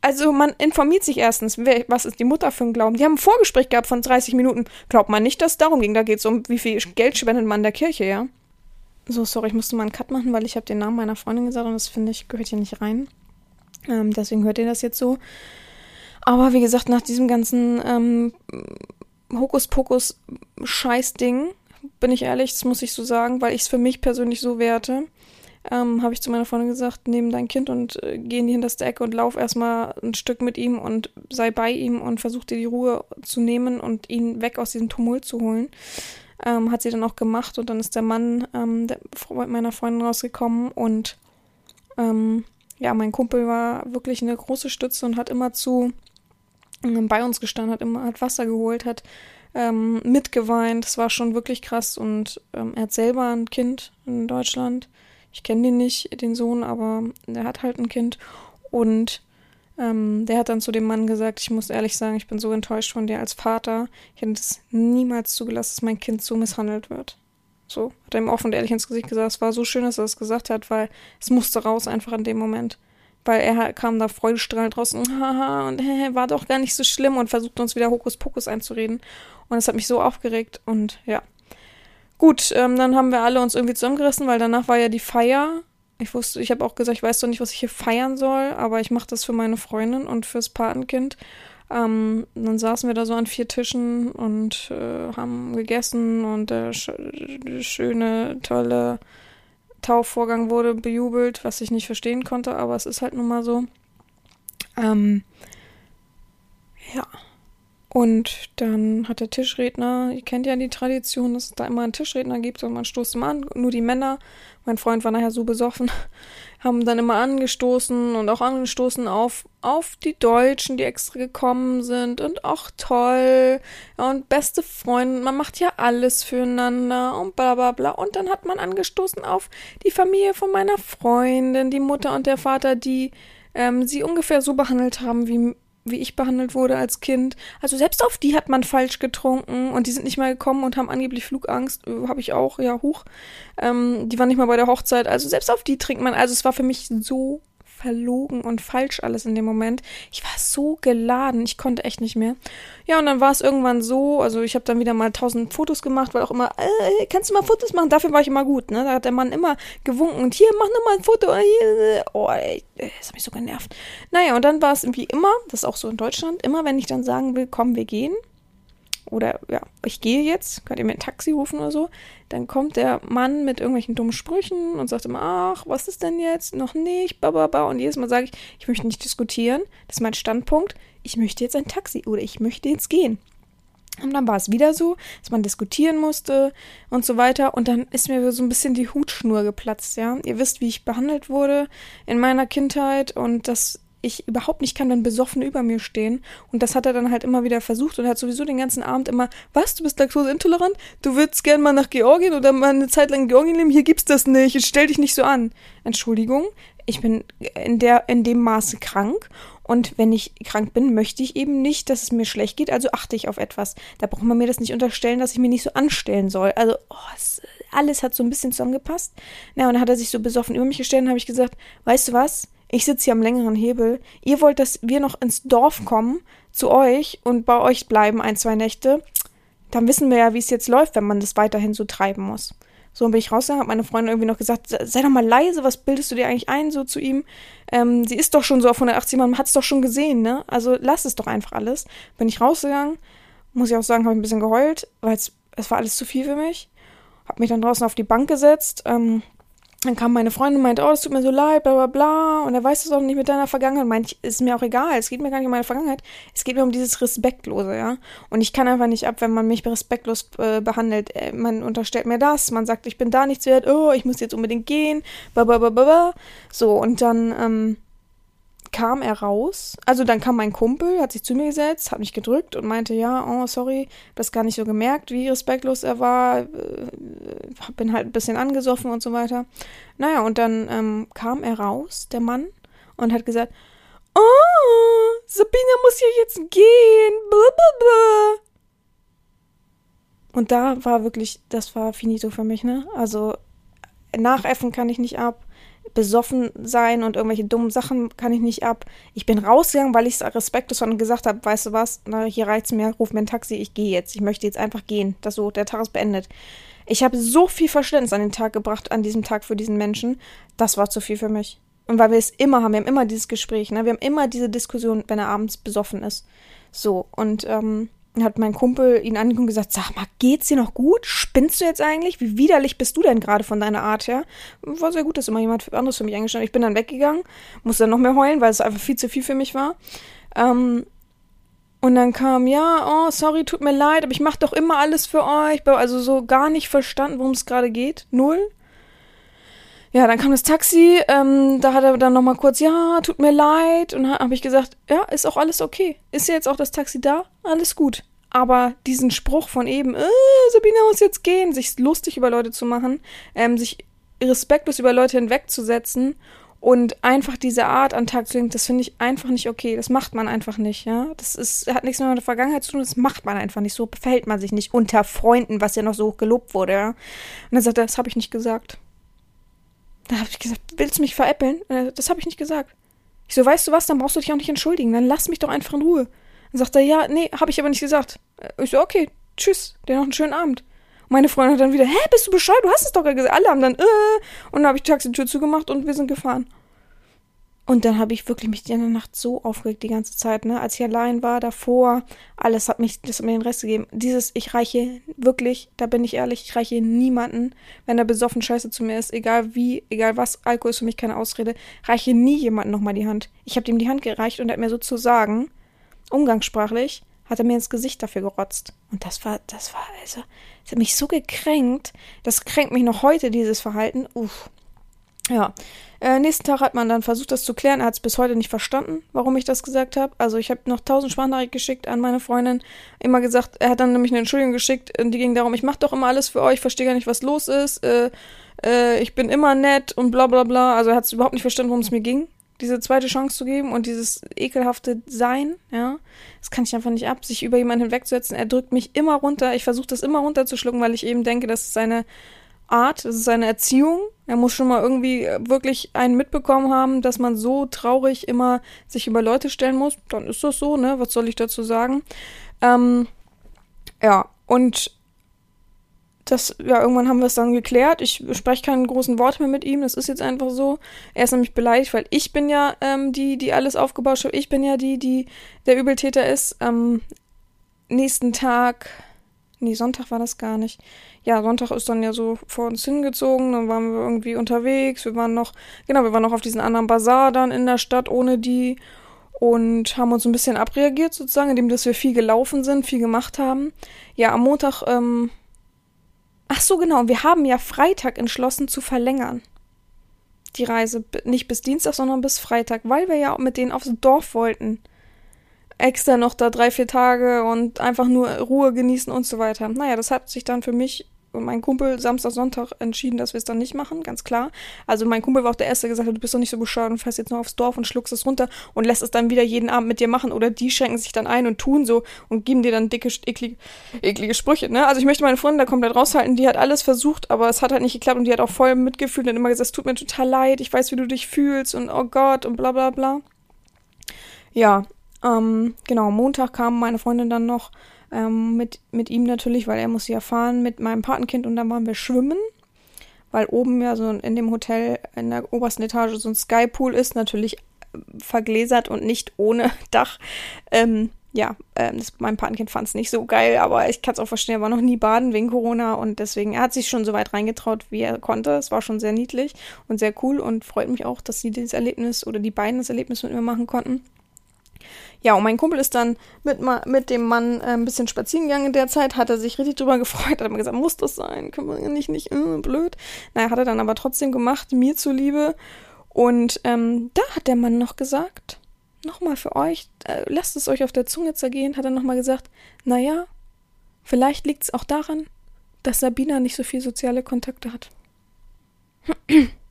Also man informiert sich erstens, was ist die Mutter für ein Glauben. Die haben ein Vorgespräch gehabt von 30 Minuten. Glaubt man nicht, dass es darum ging. Da geht es um, wie viel Geld spendet man der Kirche, ja? So, sorry, ich musste mal einen Cut machen, weil ich habe den Namen meiner Freundin gesagt und das finde ich, gehört hier nicht rein. Ähm, deswegen hört ihr das jetzt so. Aber wie gesagt, nach diesem ganzen ähm, Hokuspokus-Scheiß-Ding bin ich ehrlich, das muss ich so sagen, weil ich es für mich persönlich so werte. Ähm, habe ich zu meiner Freundin gesagt, nehme dein Kind und äh, geh in die hinterste Ecke und lauf erstmal ein Stück mit ihm und sei bei ihm und versuch dir die Ruhe zu nehmen und ihn weg aus diesem Tumult zu holen. Ähm, hat sie dann auch gemacht und dann ist der Mann ähm, der Freund meiner Freundin rausgekommen und ähm, ja, mein Kumpel war wirklich eine große Stütze und hat immer zu ähm, bei uns gestanden, hat immer hat Wasser geholt, hat ähm, mitgeweint. Das war schon wirklich krass. Und ähm, er hat selber ein Kind in Deutschland. Ich kenne den nicht, den Sohn, aber der hat halt ein Kind. Und ähm, der hat dann zu dem Mann gesagt, ich muss ehrlich sagen, ich bin so enttäuscht von dir als Vater. Ich hätte es niemals zugelassen, dass mein Kind so misshandelt wird. So, hat er ihm offen und ehrlich ins Gesicht gesagt. Es war so schön, dass er das gesagt hat, weil es musste raus einfach in dem Moment weil er kam da freudestrahlend raus und haha und hä, war doch gar nicht so schlimm und versuchte uns wieder Hokuspokus einzureden. Und es hat mich so aufgeregt und ja. Gut, ähm, dann haben wir alle uns irgendwie zusammengerissen, weil danach war ja die Feier. Ich wusste, ich habe auch gesagt, ich weiß doch nicht, was ich hier feiern soll, aber ich mache das für meine Freundin und fürs Patenkind. Ähm, dann saßen wir da so an vier Tischen und äh, haben gegessen und der sch schöne, tolle Taufvorgang wurde bejubelt, was ich nicht verstehen konnte, aber es ist halt nun mal so. Ähm, ja. Und dann hat der Tischredner, ihr kennt ja die Tradition, dass es da immer einen Tischredner gibt und man stoßt immer an, nur die Männer. Mein Freund war nachher so besoffen, haben dann immer angestoßen und auch angestoßen auf, auf die Deutschen, die extra gekommen sind und auch toll und beste Freunde, man macht ja alles füreinander und bla bla bla. Und dann hat man angestoßen auf die Familie von meiner Freundin, die Mutter und der Vater, die ähm, sie ungefähr so behandelt haben wie wie ich behandelt wurde als Kind. Also selbst auf die hat man falsch getrunken und die sind nicht mehr gekommen und haben angeblich Flugangst. Äh, Habe ich auch, ja, hoch. Ähm, die waren nicht mal bei der Hochzeit. Also selbst auf die trinkt man. Also es war für mich so verlogen und falsch alles in dem Moment. Ich war so geladen, ich konnte echt nicht mehr. Ja, und dann war es irgendwann so, also ich habe dann wieder mal tausend Fotos gemacht, weil auch immer, äh, kannst du mal Fotos machen? Dafür war ich immer gut, ne? Da hat der Mann immer gewunken und hier, mach nochmal ein Foto. Hier, oh, ey, das hat mich so genervt. Naja, und dann war es wie immer, das ist auch so in Deutschland, immer wenn ich dann sagen will, komm, wir gehen, oder ja, ich gehe jetzt, könnt ihr mir ein Taxi rufen oder so, dann kommt der Mann mit irgendwelchen dummen Sprüchen und sagt immer, ach, was ist denn jetzt? Noch nicht, bababa. Und jedes Mal sage ich, ich möchte nicht diskutieren, das ist mein Standpunkt, ich möchte jetzt ein Taxi oder ich möchte jetzt gehen. Und dann war es wieder so, dass man diskutieren musste und so weiter. Und dann ist mir so ein bisschen die Hutschnur geplatzt, ja. Ihr wisst, wie ich behandelt wurde in meiner Kindheit und dass ich überhaupt nicht kann, wenn Besoffene über mir stehen. Und das hat er dann halt immer wieder versucht und hat sowieso den ganzen Abend immer, was, du bist laktoseintolerant? Du würdest gern mal nach Georgien oder mal eine Zeit lang in Georgien leben? Hier gibt's das nicht. Stell dich nicht so an. Entschuldigung, ich bin in der, in dem Maße krank und wenn ich krank bin, möchte ich eben nicht, dass es mir schlecht geht, also achte ich auf etwas. Da braucht man mir das nicht unterstellen, dass ich mir nicht so anstellen soll. Also, oh, es, alles hat so ein bisschen zusammengepasst. Na, und dann hat er sich so besoffen über mich gestellt und habe ich gesagt, weißt du was? Ich sitze hier am längeren Hebel. Ihr wollt, dass wir noch ins Dorf kommen, zu euch und bei euch bleiben ein, zwei Nächte. Dann wissen wir ja, wie es jetzt läuft, wenn man das weiterhin so treiben muss. So bin ich rausgegangen, hat meine Freundin irgendwie noch gesagt, sei doch mal leise, was bildest du dir eigentlich ein so zu ihm? Ähm, sie ist doch schon so auf 180, man hat es doch schon gesehen, ne? Also lass es doch einfach alles. Bin ich rausgegangen, muss ich auch sagen, habe ich ein bisschen geheult, weil es war alles zu viel für mich. Hab mich dann draußen auf die Bank gesetzt, ähm, dann kam meine Freundin und meinte, oh, es tut mir so leid, bla bla bla. Und er weiß es auch nicht mit deiner Vergangenheit. Meinte ich, ist mir auch egal. Es geht mir gar nicht um meine Vergangenheit. Es geht mir um dieses Respektlose, ja. Und ich kann einfach nicht ab, wenn man mich respektlos äh, behandelt. Äh, man unterstellt mir das, man sagt, ich bin da nichts wert, oh, ich muss jetzt unbedingt gehen, bla bla bla bla. So, und dann, ähm, kam er raus. Also dann kam mein Kumpel, hat sich zu mir gesetzt, hat mich gedrückt und meinte, ja, oh, sorry, hab das gar nicht so gemerkt, wie respektlos er war. Äh, bin halt ein bisschen angesoffen und so weiter. Naja, und dann ähm, kam er raus, der Mann, und hat gesagt, oh, Sabine muss hier jetzt gehen. Blablabla. Und da war wirklich, das war finito für mich, ne? Also nachäffen kann ich nicht ab besoffen sein und irgendwelche dummen Sachen kann ich nicht ab. Ich bin rausgegangen, weil ich es respektlos und gesagt habe, weißt du was, na, hier reicht's mir, ruf mir ein Taxi, ich gehe jetzt. Ich möchte jetzt einfach gehen. Das so, der Tag ist beendet. Ich habe so viel Verständnis an den Tag gebracht, an diesem Tag für diesen Menschen. Das war zu viel für mich. Und weil wir es immer haben, wir haben immer dieses Gespräch, ne? Wir haben immer diese Diskussion, wenn er abends besoffen ist. So, und ähm, hat mein Kumpel ihn angeguckt und gesagt, sag mal, geht's dir noch gut? Spinnst du jetzt eigentlich? Wie widerlich bist du denn gerade von deiner Art her? War sehr gut, dass immer jemand anderes für mich eingestanden Ich bin dann weggegangen, musste dann noch mehr heulen, weil es einfach viel zu viel für mich war. Ähm, und dann kam, ja, oh, sorry, tut mir leid, aber ich mache doch immer alles für euch. Also so gar nicht verstanden, worum es gerade geht. Null. Ja, dann kam das Taxi, ähm, da hat er dann nochmal kurz, ja, tut mir leid. Und habe ich gesagt, ja, ist auch alles okay. Ist ja jetzt auch das Taxi da? Alles gut. Aber diesen Spruch von eben, äh, Sabine muss jetzt gehen, sich lustig über Leute zu machen, ähm, sich respektlos über Leute hinwegzusetzen und einfach diese Art an Tag zu legen, das finde ich einfach nicht okay. Das macht man einfach nicht, ja. Das ist, hat nichts mehr mit der Vergangenheit zu tun, das macht man einfach nicht. So verhält man sich nicht unter Freunden, was ja noch so hoch gelobt wurde, ja. Und dann sagt er, das habe ich nicht gesagt. Da habe ich gesagt, willst du mich veräppeln? Das habe ich nicht gesagt. Ich so, weißt du was, dann brauchst du dich auch nicht entschuldigen. Dann lass mich doch einfach in Ruhe. Dann sagt er, ja, nee, habe ich aber nicht gesagt. Ich so, okay, tschüss, dir noch einen schönen Abend. Und meine Freundin hat dann wieder, hä, bist du bescheuert? Du hast es doch gesagt. Alle haben dann, äh, und dann habe ich die Taxitür zugemacht und wir sind gefahren. Und dann habe ich wirklich mich in der Nacht so aufgeregt die ganze Zeit, ne? Als ich allein war, davor, alles hat mich, das hat mir den Rest gegeben. Dieses, ich reiche wirklich, da bin ich ehrlich, ich reiche niemanden, wenn er besoffen scheiße zu mir ist, egal wie, egal was, Alkohol ist für mich keine Ausrede, reiche nie jemanden nochmal die Hand. Ich habe ihm die Hand gereicht und er hat mir sozusagen, umgangssprachlich, hat er mir ins Gesicht dafür gerotzt. Und das war, das war, also, das hat mich so gekränkt, das kränkt mich noch heute, dieses Verhalten. Uff. Ja, äh, nächsten Tag hat man dann versucht, das zu klären. Er hat es bis heute nicht verstanden, warum ich das gesagt habe. Also ich habe noch tausend Sprachnachrichten geschickt an meine Freundin. Immer gesagt, er hat dann nämlich eine Entschuldigung geschickt. Die ging darum, ich mache doch immer alles für euch, verstehe gar nicht, was los ist. Äh, äh, ich bin immer nett und bla bla bla. Also er hat es überhaupt nicht verstanden, worum es mir ging. Diese zweite Chance zu geben und dieses ekelhafte Sein, ja, das kann ich einfach nicht ab, sich über jemanden hinwegzusetzen. Er drückt mich immer runter. Ich versuche das immer runterzuschlucken, weil ich eben denke, dass es seine Art, das ist seine Erziehung. Er muss schon mal irgendwie äh, wirklich einen mitbekommen haben, dass man so traurig immer sich über Leute stellen muss. Dann ist das so, ne? Was soll ich dazu sagen? Ähm, ja, und das, ja, irgendwann haben wir es dann geklärt. Ich spreche keinen großen Wort mehr mit ihm. Das ist jetzt einfach so. Er ist nämlich beleidigt, weil ich bin ja ähm, die, die alles aufgebaut hat. Ich bin ja die, die der Übeltäter ist. Ähm, nächsten Tag Nee, Sonntag war das gar nicht. Ja, Sonntag ist dann ja so vor uns hingezogen, dann waren wir irgendwie unterwegs, wir waren noch, genau, wir waren noch auf diesen anderen Bazar dann in der Stadt ohne die und haben uns ein bisschen abreagiert sozusagen, indem dass wir viel gelaufen sind, viel gemacht haben. Ja, am Montag, ähm, ach so genau, wir haben ja Freitag entschlossen zu verlängern. die Reise nicht bis Dienstag, sondern bis Freitag, weil wir ja mit denen aufs Dorf wollten. Extra noch da drei, vier Tage und einfach nur Ruhe genießen und so weiter. Naja, das hat sich dann für mich und mein Kumpel Samstag, Sonntag entschieden, dass wir es dann nicht machen, ganz klar. Also mein Kumpel war auch der Erste, der gesagt hat, du bist doch nicht so bescheuert und fährst jetzt noch aufs Dorf und schluckst es runter und lässt es dann wieder jeden Abend mit dir machen. Oder die schränken sich dann ein und tun so und geben dir dann dicke, eklige, eklige Sprüche. Ne? Also ich möchte meine Freundin da komplett raushalten, die hat alles versucht, aber es hat halt nicht geklappt und die hat auch voll mitgefühlt und immer gesagt, es tut mir total leid, ich weiß, wie du dich fühlst und oh Gott und bla bla bla. Ja, ähm, genau, Montag kam meine Freundin dann noch ähm, mit, mit ihm natürlich, weil er muss ja fahren, mit meinem Patenkind und dann waren wir schwimmen, weil oben ja so in dem Hotel in der obersten Etage so ein Skypool ist, natürlich äh, vergläsert und nicht ohne *laughs* Dach. Ähm, ja, äh, das, mein Patenkind fand es nicht so geil, aber ich kann es auch verstehen, er war noch nie baden wegen Corona und deswegen, er hat sich schon so weit reingetraut, wie er konnte. Es war schon sehr niedlich und sehr cool und freut mich auch, dass sie dieses Erlebnis oder die beiden das Erlebnis mit mir machen konnten. Ja, und mein Kumpel ist dann mit, mit dem Mann äh, ein bisschen spazieren gegangen in der Zeit, hat er sich richtig drüber *laughs* gefreut, hat immer gesagt, muss das sein, können wir nicht, nicht, äh, blöd. Naja, hat er dann aber trotzdem gemacht, mir zuliebe. Und ähm, da hat der Mann noch gesagt, nochmal für euch, äh, lasst es euch auf der Zunge zergehen, hat er nochmal gesagt, naja, vielleicht liegt es auch daran, dass Sabina nicht so viel soziale Kontakte hat. *clears throat*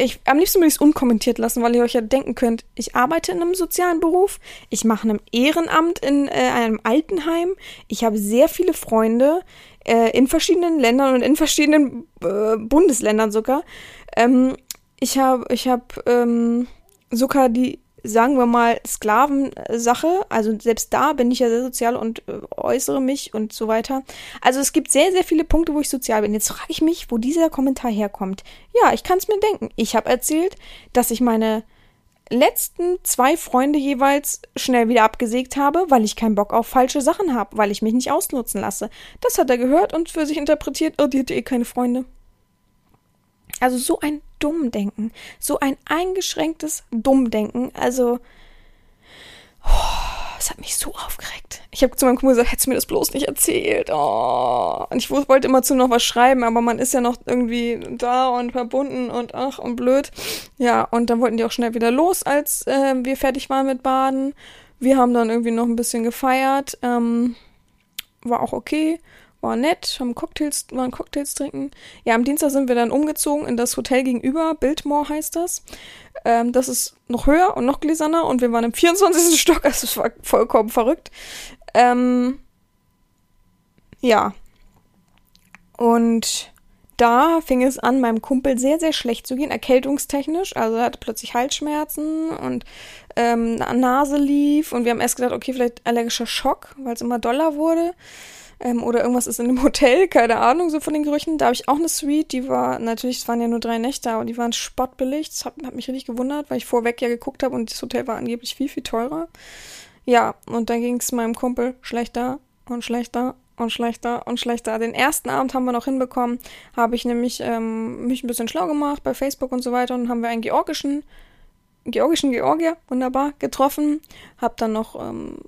ich, am liebsten würde ich es unkommentiert lassen, weil ihr euch ja denken könnt, ich arbeite in einem sozialen Beruf, ich mache ein Ehrenamt in äh, einem Altenheim, ich habe sehr viele Freunde äh, in verschiedenen Ländern und in verschiedenen äh, Bundesländern sogar. Ähm, ich habe ich hab, ähm, sogar die sagen wir mal, Sklavensache. Also selbst da bin ich ja sehr sozial und äh, äußere mich und so weiter. Also es gibt sehr, sehr viele Punkte, wo ich sozial bin. Jetzt frage ich mich, wo dieser Kommentar herkommt. Ja, ich kann es mir denken. Ich habe erzählt, dass ich meine letzten zwei Freunde jeweils schnell wieder abgesägt habe, weil ich keinen Bock auf falsche Sachen habe, weil ich mich nicht ausnutzen lasse. Das hat er gehört und für sich interpretiert, oh, die hat eh keine Freunde. Also so ein Dummdenken, so ein eingeschränktes Dummdenken. Also, oh, das hat mich so aufgeregt. Ich habe zu meinem Kumpel gesagt, hättest du mir das bloß nicht erzählt. Oh. Und ich wollte immer zu noch was schreiben, aber man ist ja noch irgendwie da und verbunden und ach und blöd. Ja, und dann wollten die auch schnell wieder los, als äh, wir fertig waren mit Baden. Wir haben dann irgendwie noch ein bisschen gefeiert. Ähm, war auch okay war nett, haben Cocktails, waren Cocktails trinken. Ja, am Dienstag sind wir dann umgezogen in das Hotel gegenüber, Biltmore heißt das. Ähm, das ist noch höher und noch gläserner und wir waren im 24. *laughs* Stock, also es war vollkommen verrückt. Ähm, ja. Und da fing es an, meinem Kumpel sehr, sehr schlecht zu gehen, erkältungstechnisch. Also er hatte plötzlich Halsschmerzen und ähm, Nase lief und wir haben erst gedacht, okay, vielleicht allergischer Schock, weil es immer doller wurde ähm, oder irgendwas ist in dem Hotel, *laughs* keine Ahnung, so von den Gerüchen. Da habe ich auch eine Suite, die war, natürlich, es waren ja nur drei Nächte, aber die waren spottbillig. Das hat, hat mich richtig gewundert, weil ich vorweg ja geguckt habe und das Hotel war angeblich viel, viel teurer. Ja, und dann ging es meinem Kumpel schlechter und schlechter und schlechter und schlechter. Den ersten Abend haben wir noch hinbekommen, habe ich nämlich ähm, mich ein bisschen schlau gemacht bei Facebook und so weiter und haben wir einen georgischen georgischen Georgier, wunderbar, getroffen. Hab dann noch ähm,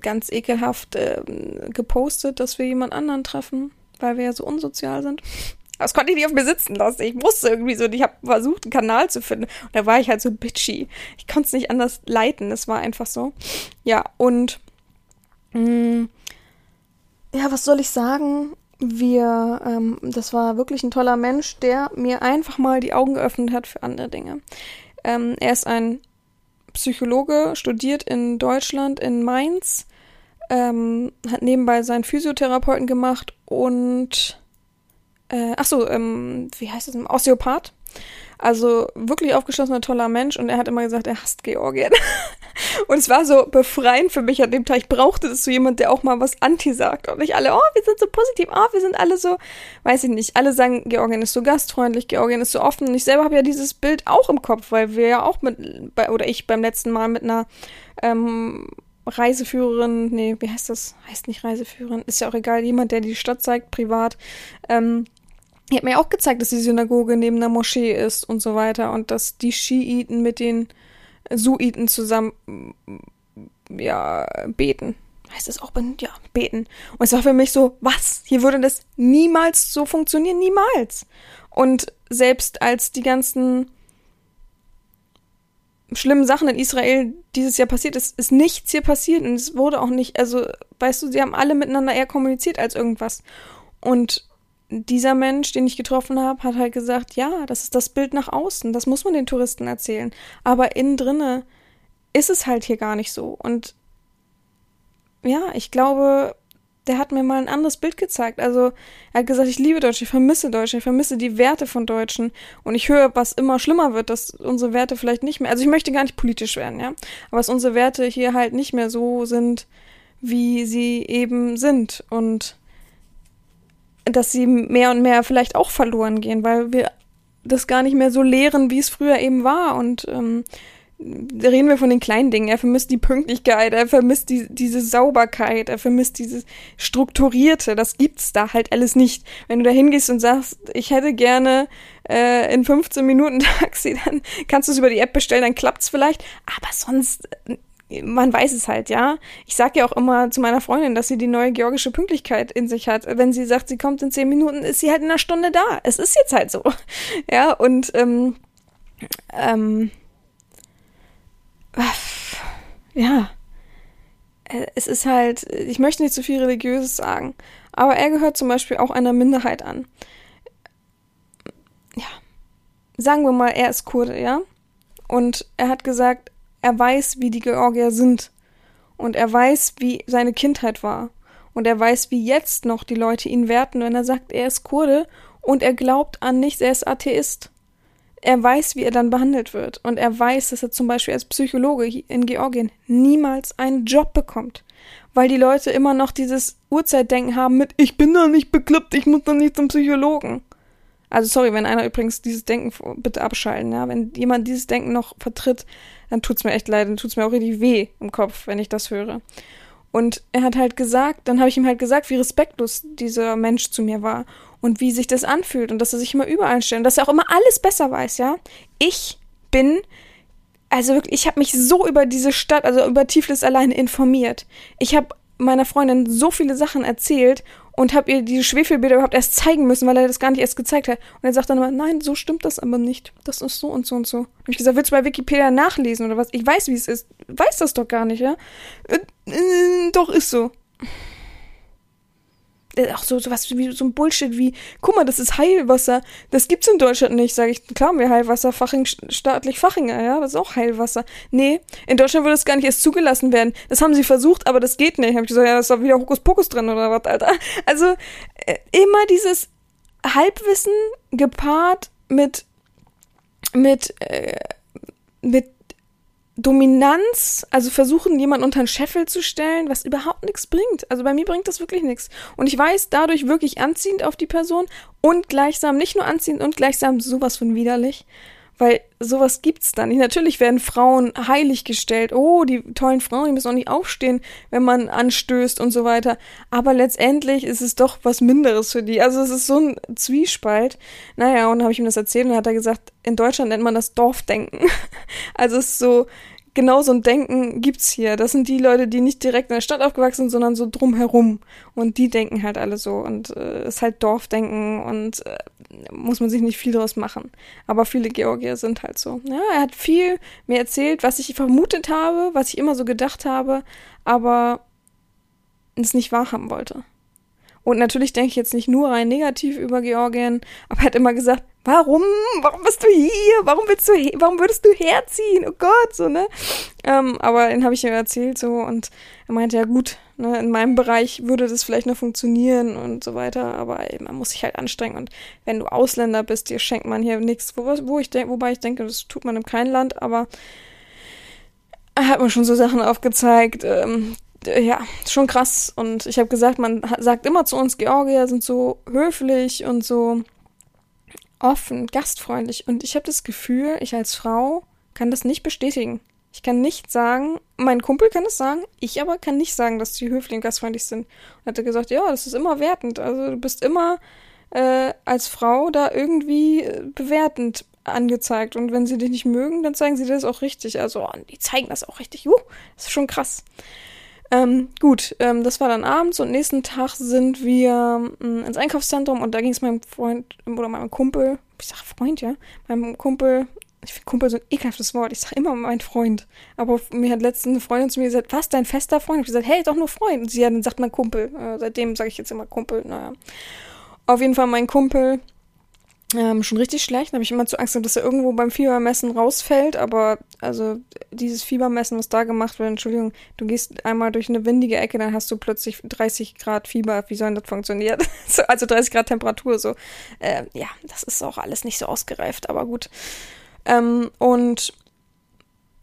ganz ekelhaft äh, gepostet, dass wir jemand anderen treffen, weil wir ja so unsozial sind. Das konnte ich nicht auf mir sitzen lassen. Ich musste irgendwie so, ich habe versucht, einen Kanal zu finden. Und da war ich halt so bitchy. Ich konnte es nicht anders leiten. Es war einfach so. Ja, und mh, mm, ja, was soll ich sagen? Wir, ähm, das war wirklich ein toller Mensch, der mir einfach mal die Augen geöffnet hat für andere Dinge. Ähm, er ist ein Psychologe, studiert in Deutschland, in Mainz, ähm, hat nebenbei seinen Physiotherapeuten gemacht und äh, ach so, ähm, wie heißt das? Osteopath. Also wirklich aufgeschlossener, toller Mensch und er hat immer gesagt, er hasst Georgien. *laughs* und es war so befreiend für mich an dem Tag. Ich brauchte das so jemand, der auch mal was Anti sagt. Und nicht alle, oh, wir sind so positiv, oh, wir sind alle so, weiß ich nicht. Alle sagen, Georgien ist so gastfreundlich, Georgien ist so offen. Und ich selber habe ja dieses Bild auch im Kopf, weil wir ja auch mit, oder ich beim letzten Mal mit einer ähm, Reiseführerin, nee, wie heißt das? Heißt nicht Reiseführerin, ist ja auch egal, jemand, der die Stadt zeigt, privat, ähm, die hat mir auch gezeigt, dass die Synagoge neben der Moschee ist und so weiter und dass die Schiiten mit den Suiten zusammen ja beten. Heißt das auch ja, beten. Und es war für mich so, was? Hier würde das niemals so funktionieren, niemals. Und selbst als die ganzen schlimmen Sachen in Israel dieses Jahr passiert ist, ist nichts hier passiert und es wurde auch nicht, also, weißt du, sie haben alle miteinander eher kommuniziert als irgendwas. Und dieser Mensch, den ich getroffen habe, hat halt gesagt, ja, das ist das Bild nach außen, das muss man den Touristen erzählen. Aber innen drinne ist es halt hier gar nicht so. Und ja, ich glaube, der hat mir mal ein anderes Bild gezeigt. Also er hat gesagt, ich liebe Deutschland, ich vermisse Deutschland, ich vermisse die Werte von Deutschen. Und ich höre, was immer schlimmer wird, dass unsere Werte vielleicht nicht mehr, also ich möchte gar nicht politisch werden, ja, aber dass unsere Werte hier halt nicht mehr so sind, wie sie eben sind. Und dass sie mehr und mehr vielleicht auch verloren gehen, weil wir das gar nicht mehr so lehren, wie es früher eben war. Und ähm, reden wir von den kleinen Dingen. Er vermisst die Pünktlichkeit, er vermisst die, diese Sauberkeit, er vermisst dieses Strukturierte. Das gibt's da halt alles nicht. Wenn du da hingehst und sagst, ich hätte gerne äh, in 15 Minuten *laughs* Taxi, dann kannst du es über die App bestellen, dann klappt's vielleicht. Aber sonst, äh, man weiß es halt, ja. Ich sage ja auch immer zu meiner Freundin, dass sie die neue georgische Pünktlichkeit in sich hat. Wenn sie sagt, sie kommt in 10 Minuten, ist sie halt in einer Stunde da. Es ist jetzt halt so. *laughs* Ja, und ähm, ähm, ja, äh, es ist halt, ich möchte nicht zu viel Religiöses sagen, aber er gehört zum Beispiel auch einer Minderheit an. Ja, sagen wir mal, er ist Kurde, ja? Und er hat gesagt, er weiß, wie die Georgier sind. Und er weiß, wie seine Kindheit war. Und er weiß, wie jetzt noch die Leute ihn werten, wenn er sagt, er ist Kurde und er glaubt an nichts, er ist Atheist er weiß, wie er dann behandelt wird. Und er weiß, dass er zum Beispiel als Psychologe in Georgien niemals einen Job bekommt. Weil die Leute immer noch dieses Urzeitdenken haben mit, ich bin doch nicht bekloppt, ich muss doch nicht zum Psychologen. Also sorry, wenn einer übrigens dieses Denken bitte abschalten, ja. Wenn jemand dieses Denken noch vertritt, dann tut's mir echt leid, dann tut's mir auch richtig weh im Kopf, wenn ich das höre. Und er hat halt gesagt, dann habe ich ihm halt gesagt, wie respektlos dieser Mensch zu mir war und wie sich das anfühlt und dass er sich immer überall stellt und dass er auch immer alles besser weiß, ja. Ich bin, also wirklich, ich habe mich so über diese Stadt, also über Tiflis alleine informiert. Ich habe meiner Freundin so viele Sachen erzählt und habe ihr diese Schwefelbilder überhaupt erst zeigen müssen, weil er das gar nicht erst gezeigt hat. Und er sagt dann immer, nein, so stimmt das aber nicht. Das ist so und so und so. Und ich gesagt, willst du bei Wikipedia nachlesen oder was? Ich weiß, wie es ist. Weiß das doch gar nicht, ja? Äh, äh, doch, ist so. Äh, auch so, was wie so ein Bullshit wie, guck mal, das ist Heilwasser. Das gibt's in Deutschland nicht, sage ich. Klar, wir Heilwasser, Faching, staatlich Fachinger, ja, das ist auch Heilwasser. Nee, in Deutschland würde es gar nicht erst zugelassen werden. Das haben sie versucht, aber das geht nicht. Hab ich gesagt, ja, da ist doch wieder Hokuspokus drin oder was, Alter. Also, äh, immer dieses Halbwissen gepaart mit, mit, äh, mit Dominanz, also versuchen, jemanden unter den Scheffel zu stellen, was überhaupt nichts bringt. Also bei mir bringt das wirklich nichts. Und ich weiß dadurch wirklich anziehend auf die Person und gleichsam, nicht nur anziehend und gleichsam sowas von widerlich. Weil sowas gibt's dann nicht. Natürlich werden Frauen heilig gestellt. Oh, die tollen Frauen, die müssen auch nicht aufstehen, wenn man anstößt und so weiter. Aber letztendlich ist es doch was Minderes für die. Also es ist so ein Zwiespalt. Naja, und dann habe ich ihm das erzählt und dann hat er gesagt, in Deutschland nennt man das Dorfdenken. *laughs* Also es ist so, genau so ein Denken gibt's hier. Das sind die Leute, die nicht direkt in der Stadt aufgewachsen sind, sondern so drumherum. Und die denken halt alle so. Und äh, ist halt Dorfdenken und äh, muss man sich nicht viel draus machen. Aber viele Georgier sind halt so. Ja, er hat viel mir erzählt, was ich vermutet habe, was ich immer so gedacht habe, aber es nicht wahrhaben wollte. Und natürlich denke ich jetzt nicht nur rein negativ über Georgien, aber er hat immer gesagt, warum, warum bist du hier, warum willst du, warum würdest du herziehen, oh Gott, so, ne? Ähm, aber den habe ich ihm erzählt so und er meinte, ja gut, ne, in meinem Bereich würde das vielleicht noch funktionieren und so weiter, aber ey, man muss sich halt anstrengen. Und wenn du Ausländer bist, dir schenkt man hier nichts, wo, wo ich wobei ich denke, das tut man in keinem Land, aber er hat mir schon so Sachen aufgezeigt, ähm, ja, schon krass. Und ich habe gesagt, man sagt immer zu uns, Georgier sind so höflich und so offen, gastfreundlich. Und ich habe das Gefühl, ich als Frau kann das nicht bestätigen. Ich kann nicht sagen, mein Kumpel kann es sagen, ich aber kann nicht sagen, dass die höflich und gastfreundlich sind. Und hat er gesagt, ja, das ist immer wertend. Also du bist immer äh, als Frau da irgendwie äh, bewertend angezeigt. Und wenn sie dich nicht mögen, dann zeigen sie das auch richtig. Also, oh, die zeigen das auch richtig. Uh, das ist schon krass. Ähm, gut, ähm, das war dann abends und nächsten Tag sind wir ähm, ins Einkaufszentrum und da ging es meinem Freund oder meinem Kumpel, ich sag Freund, ja. Meinem Kumpel, ich finde Kumpel so ein ekelhaftes Wort. Ich sage immer mein Freund. Aber mir hat letztens eine Freundin zu mir gesagt, was, dein fester Freund? Ich habe gesagt, hey, doch nur Freund. Und sie hat, dann sagt man Kumpel. Äh, seitdem sage ich jetzt immer Kumpel. Naja. Auf jeden Fall mein Kumpel ähm, schon richtig schlecht. Da habe ich immer zu Angst, dass er irgendwo beim Fiebermessen rausfällt. Aber also dieses Fiebermessen, was da gemacht wird, Entschuldigung, du gehst einmal durch eine windige Ecke, dann hast du plötzlich 30 Grad Fieber. Wie soll denn das funktionieren? *laughs* also 30 Grad Temperatur so. Äh, ja, das ist auch alles nicht so ausgereift, aber gut. Ähm, und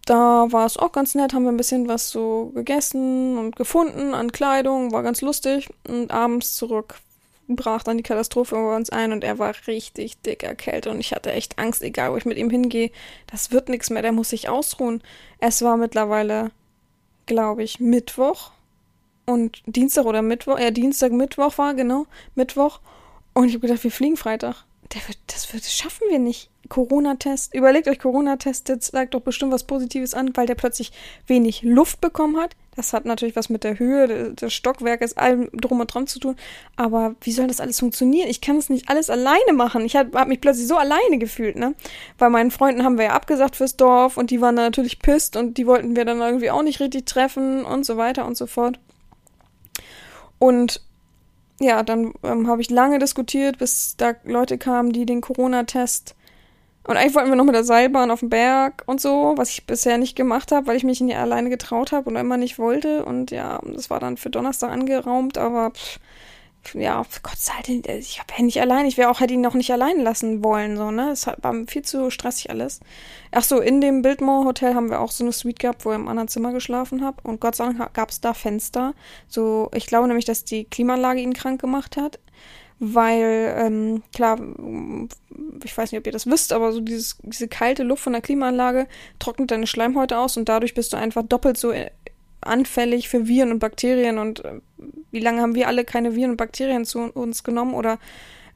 da war es auch ganz nett, haben wir ein bisschen was so gegessen und gefunden an Kleidung, war ganz lustig. Und abends zurück brach dann die Katastrophe über uns ein und er war richtig dick erkältet und ich hatte echt Angst, egal wo ich mit ihm hingehe, das wird nichts mehr, der muss sich ausruhen. Es war mittlerweile, glaube ich, Mittwoch und Dienstag oder Mittwoch, ja, Dienstag, Mittwoch war, genau, Mittwoch. Und ich habe gedacht, wir fliegen Freitag. Wird, das, wird, das schaffen wir nicht. Corona-Test. Überlegt euch, Corona-Test, der zeigt doch bestimmt was Positives an, weil der plötzlich wenig Luft bekommen hat. Das hat natürlich was mit der Höhe des Stockwerkes, allem drum und dran zu tun. Aber wie soll das alles funktionieren? Ich kann es nicht alles alleine machen. Ich habe hab mich plötzlich so alleine gefühlt, ne? Bei meinen Freunden haben wir ja abgesagt fürs Dorf und die waren da natürlich pisst und die wollten wir dann irgendwie auch nicht richtig treffen und so weiter und so fort. Und ja, dann ähm, habe ich lange diskutiert, bis da Leute kamen, die den Corona-Test und eigentlich wollten wir noch mit der Seilbahn auf den Berg und so, was ich bisher nicht gemacht habe, weil ich mich nie alleine getraut habe und immer nicht wollte. Und ja, das war dann für Donnerstag angeraumt, aber pff, ja, Gott sei Dank, ich habe ja nicht allein, ich wäre auch, hätte ihn noch nicht allein lassen wollen, so, ne? Es war viel zu stressig alles. Ach so, in dem Biltmore Hotel haben wir auch so eine Suite gehabt, wo ich im anderen Zimmer geschlafen habe. Und Gott sei Dank gab es da Fenster. So, ich glaube nämlich, dass die Klimaanlage ihn krank gemacht hat weil, ähm, klar, ich weiß nicht, ob ihr das wisst, aber so dieses, diese kalte Luft von der Klimaanlage trocknet deine Schleimhäute aus und dadurch bist du einfach doppelt so äh, anfällig für Viren und Bakterien und äh, wie lange haben wir alle keine Viren und Bakterien zu uns genommen oder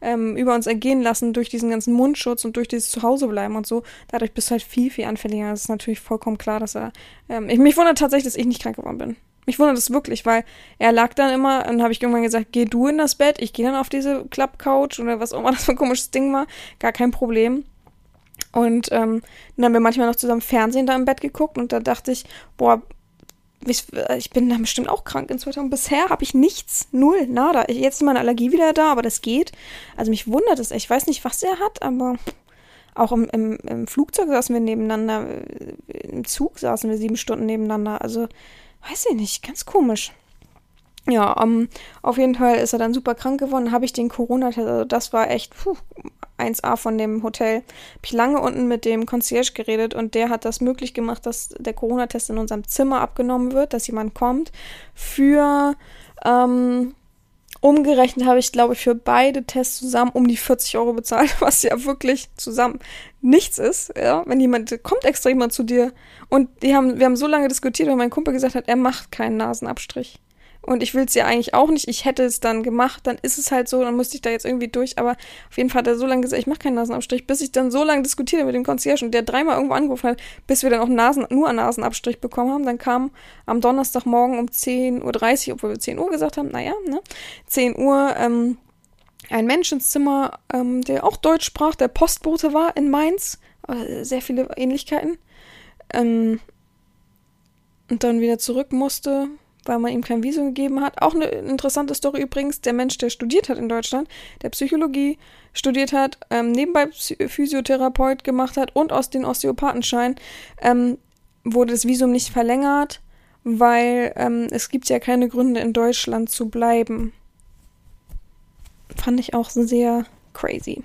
ähm, über uns ergehen lassen durch diesen ganzen Mundschutz und durch dieses Zuhausebleiben und so. Dadurch bist du halt viel, viel anfälliger. Das ist natürlich vollkommen klar, dass er. Ähm, ich, mich wundert tatsächlich, dass ich nicht krank geworden bin. Mich wundert das wirklich, weil er lag dann immer und habe ich irgendwann gesagt, geh du in das Bett, ich gehe dann auf diese Klappcouch oder was auch immer *laughs* das für ein komisches Ding war, gar kein Problem. Und ähm, dann haben wir manchmal noch zusammen Fernsehen da im Bett geguckt und da dachte ich, boah, ich, ich bin da bestimmt auch krank inzwischen. Und bisher habe ich nichts, null, nada. Jetzt ist meine Allergie wieder da, aber das geht. Also mich wundert es. Ich weiß nicht, was er hat, aber auch im, im, im Flugzeug saßen wir nebeneinander, im Zug saßen wir sieben Stunden nebeneinander. Also weiß ich nicht, ganz komisch. Ja, um, ähm, auf jeden Fall ist er dann super krank geworden. Habe ich den Corona-Test, also das war echt puh, 1A von dem Hotel. Habe ich lange unten mit dem Concierge geredet und der hat das möglich gemacht, dass der Corona-Test in unserem Zimmer abgenommen wird, dass jemand kommt. Für ähm, umgerechnet habe ich, glaube ich, für beide Tests zusammen um die 40 Euro bezahlt, *laughs* was ja wirklich zusammen nichts ist, ja, wenn jemand, kommt extra jemand zu dir und die haben, wir haben so lange diskutiert, weil mein Kumpel gesagt hat, er macht keinen Nasenabstrich. Und ich will es ja eigentlich auch nicht. Ich hätte es dann gemacht, dann ist es halt so, dann musste ich da jetzt irgendwie durch. Aber auf jeden Fall hat er so lange gesagt, ich mache keinen Nasenabstrich, bis ich dann so lange diskutierte mit dem Concierge und der dreimal irgendwo angerufen hat, bis wir dann auch Nasen, nur einen Nasenabstrich bekommen haben. Dann kam am Donnerstagmorgen um 10.30 Uhr, obwohl wir 10 Uhr gesagt haben, naja, ne, 10 Uhr, ähm, ein Mensch ins Zimmer, ähm, der auch Deutsch sprach, der Postbote war in Mainz. Sehr viele Ähnlichkeiten. Ähm, und dann wieder zurück musste, weil man ihm kein Visum gegeben hat. Auch eine interessante Story übrigens. Der Mensch, der studiert hat in Deutschland, der Psychologie studiert hat, ähm, nebenbei Physiotherapeut gemacht hat und aus den Osteopathenschein, ähm, wurde das Visum nicht verlängert, weil ähm, es gibt ja keine Gründe in Deutschland zu bleiben fand ich auch sehr crazy.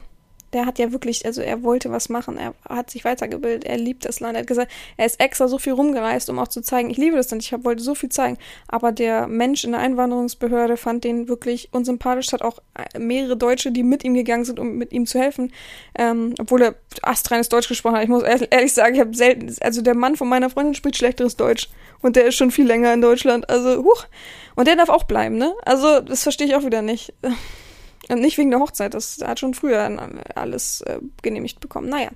Der hat ja wirklich, also er wollte was machen, er hat sich weitergebildet, er liebt das Land. Er hat gesagt, er ist extra so viel rumgereist, um auch zu zeigen, ich liebe das Land, ich hab, wollte so viel zeigen. Aber der Mensch in der Einwanderungsbehörde fand den wirklich unsympathisch, hat auch mehrere Deutsche, die mit ihm gegangen sind, um mit ihm zu helfen, ähm, obwohl er astreines Deutsch gesprochen hat. Ich muss ehrlich sagen, ich habe selten, also der Mann von meiner Freundin spielt schlechteres Deutsch und der ist schon viel länger in Deutschland, also huch. Und der darf auch bleiben, ne? Also das verstehe ich auch wieder nicht. *laughs* Und nicht wegen der Hochzeit, das hat schon früher alles äh, genehmigt bekommen. Naja,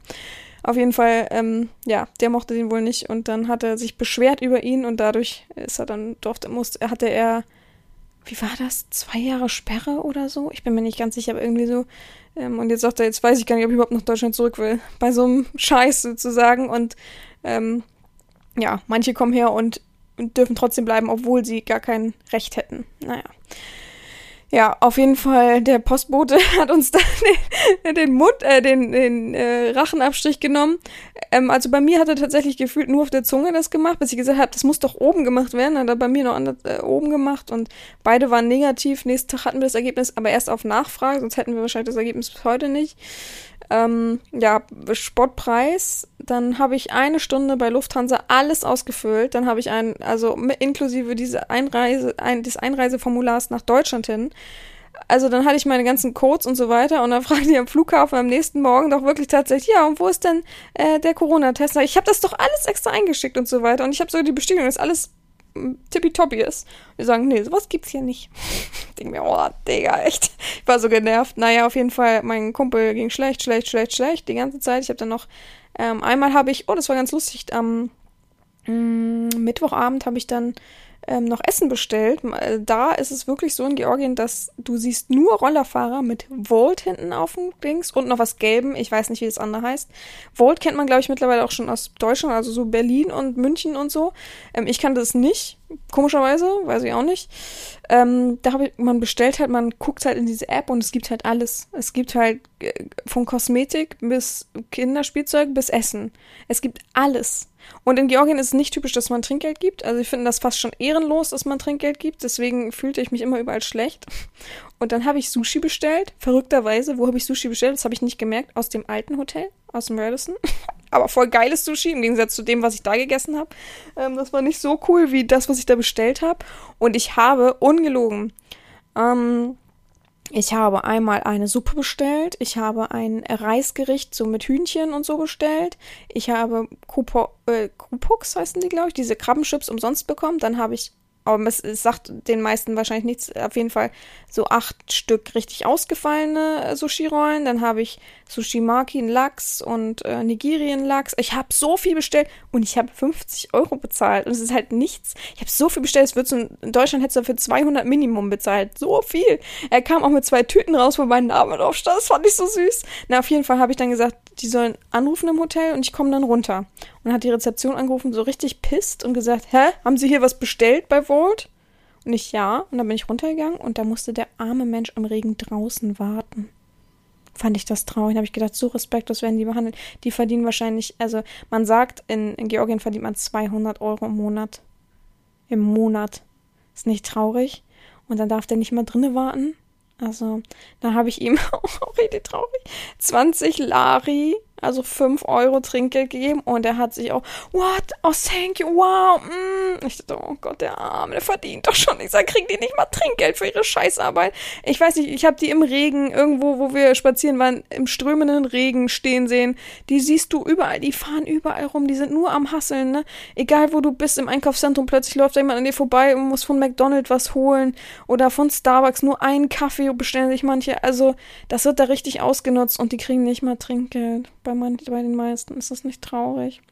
auf jeden Fall, ähm, ja, der mochte den wohl nicht und dann hat er sich beschwert über ihn und dadurch ist er dann durfte, musste, hatte er wie war das? Zwei Jahre Sperre oder so? Ich bin mir nicht ganz sicher, aber irgendwie so. Ähm, und jetzt sagt er, jetzt weiß ich gar nicht, ob ich überhaupt nach Deutschland zurück will. Bei so einem Scheiß sozusagen. Und ähm, ja, manche kommen her und dürfen trotzdem bleiben, obwohl sie gar kein Recht hätten. Naja. Ja, auf jeden Fall, der Postbote *laughs* hat uns dann den, den Mund, äh, den, den äh, Rachenabstrich genommen. Ähm, also bei mir hat er tatsächlich gefühlt nur auf der Zunge das gemacht, bis ich gesagt habe, das muss doch oben gemacht werden. Hat er bei mir noch anders, äh, oben gemacht und beide waren negativ. Nächsten Tag hatten wir das Ergebnis, aber erst auf Nachfrage, sonst hätten wir wahrscheinlich das Ergebnis bis heute nicht. Ähm, ja, Sportpreis. Dann habe ich eine Stunde bei Lufthansa alles ausgefüllt. Dann habe ich ein, also inklusive diese Einreise, ein, des Einreiseformulars nach Deutschland hin. Also dann hatte ich meine ganzen Codes und so weiter und dann *laughs* fragte ich am Flughafen am nächsten Morgen doch wirklich tatsächlich, ja, und wo ist denn äh, der Corona-Test? Ich habe das doch alles extra eingeschickt und so weiter und ich habe so die Bestätigung, dass alles tippitoppi ist. Wir sagen, nee, sowas gibt's hier nicht. *laughs* Ich denke mir, oh, Digga, echt. Ich war so genervt. Naja, auf jeden Fall, mein Kumpel ging schlecht, schlecht, schlecht, schlecht die ganze Zeit. Ich habe dann noch, ähm, einmal habe ich, oh, das war ganz lustig, am ähm, Mittwochabend habe ich dann ähm, noch Essen bestellt. Äh, da ist es wirklich so in Georgien, dass du siehst nur Rollerfahrer mit Volt hinten auf dem Dings und noch was Gelben. Ich weiß nicht, wie das andere heißt. Volt kennt man, glaube ich, mittlerweile auch schon aus Deutschland, also so Berlin und München und so. Ähm, ich kannte das nicht, komischerweise, weiß ich auch nicht. Ähm, da habe ich, man bestellt halt, man guckt halt in diese App und es gibt halt alles. Es gibt halt äh, von Kosmetik bis Kinderspielzeug bis Essen. Es gibt alles. Und in Georgien ist es nicht typisch, dass man Trinkgeld gibt. Also ich finde das fast schon ehrenlos, dass man Trinkgeld gibt. Deswegen fühlte ich mich immer überall schlecht. Und dann habe ich Sushi bestellt. Verrückterweise, wo habe ich Sushi bestellt? Das habe ich nicht gemerkt. Aus dem alten Hotel, aus dem Radisson. *laughs* Aber voll geiles Sushi im Gegensatz zu dem, was ich da gegessen habe. Ähm, das war nicht so cool wie das, was ich da bestellt habe. Und ich habe ungelogen. Ähm, ich habe einmal eine Suppe bestellt. Ich habe ein Reisgericht so mit Hühnchen und so bestellt. Ich habe Kupo, äh, Kupux heißen die, glaube ich, diese Krabbenchips umsonst bekommen. Dann habe ich aber es, es, sagt den meisten wahrscheinlich nichts. Auf jeden Fall so acht Stück richtig ausgefallene äh, Sushi-Rollen. Dann habe ich Sushi-Maki, Lachs und äh, Nigirien-Lachs. Ich habe so viel bestellt und ich habe 50 Euro bezahlt. Und es ist halt nichts. Ich habe so viel bestellt. Es wird so, in Deutschland hättest du dafür 200 Minimum bezahlt. So viel. Er kam auch mit zwei Tüten raus, wo mein Name drauf stand. Das fand ich so süß. Na, auf jeden Fall habe ich dann gesagt, die sollen anrufen im Hotel und ich komme dann runter. Und hat die Rezeption angerufen, so richtig pisst und gesagt, hä, haben Sie hier was bestellt bei Volt? Und ich, ja. Und dann bin ich runtergegangen und da musste der arme Mensch im Regen draußen warten. Fand ich das traurig. Da habe ich gedacht, so respektlos werden die behandelt. Die verdienen wahrscheinlich, also man sagt, in, in Georgien verdient man 200 Euro im Monat. Im Monat. Ist nicht traurig. Und dann darf der nicht mal drinnen warten. Also, da habe ich ihm *laughs* auch richtig traurig 20 Lari also 5 Euro Trinkgeld gegeben und er hat sich auch, what? Oh, thank you, wow. Mm. Ich dachte, oh Gott, der Arme, der verdient doch schon. Ich sag, kriegen die nicht mal Trinkgeld für ihre Scheißarbeit? Ich weiß nicht, ich habe die im Regen, irgendwo, wo wir spazieren waren, im strömenden Regen stehen sehen. Die siehst du überall, die fahren überall rum, die sind nur am Hasseln, ne? Egal wo du bist im Einkaufszentrum, plötzlich läuft da jemand an dir vorbei und muss von McDonald's was holen oder von Starbucks nur einen Kaffee bestellen sich manche. Also, das wird da richtig ausgenutzt und die kriegen nicht mal Trinkgeld bei, man, bei den meisten. Ist das nicht traurig?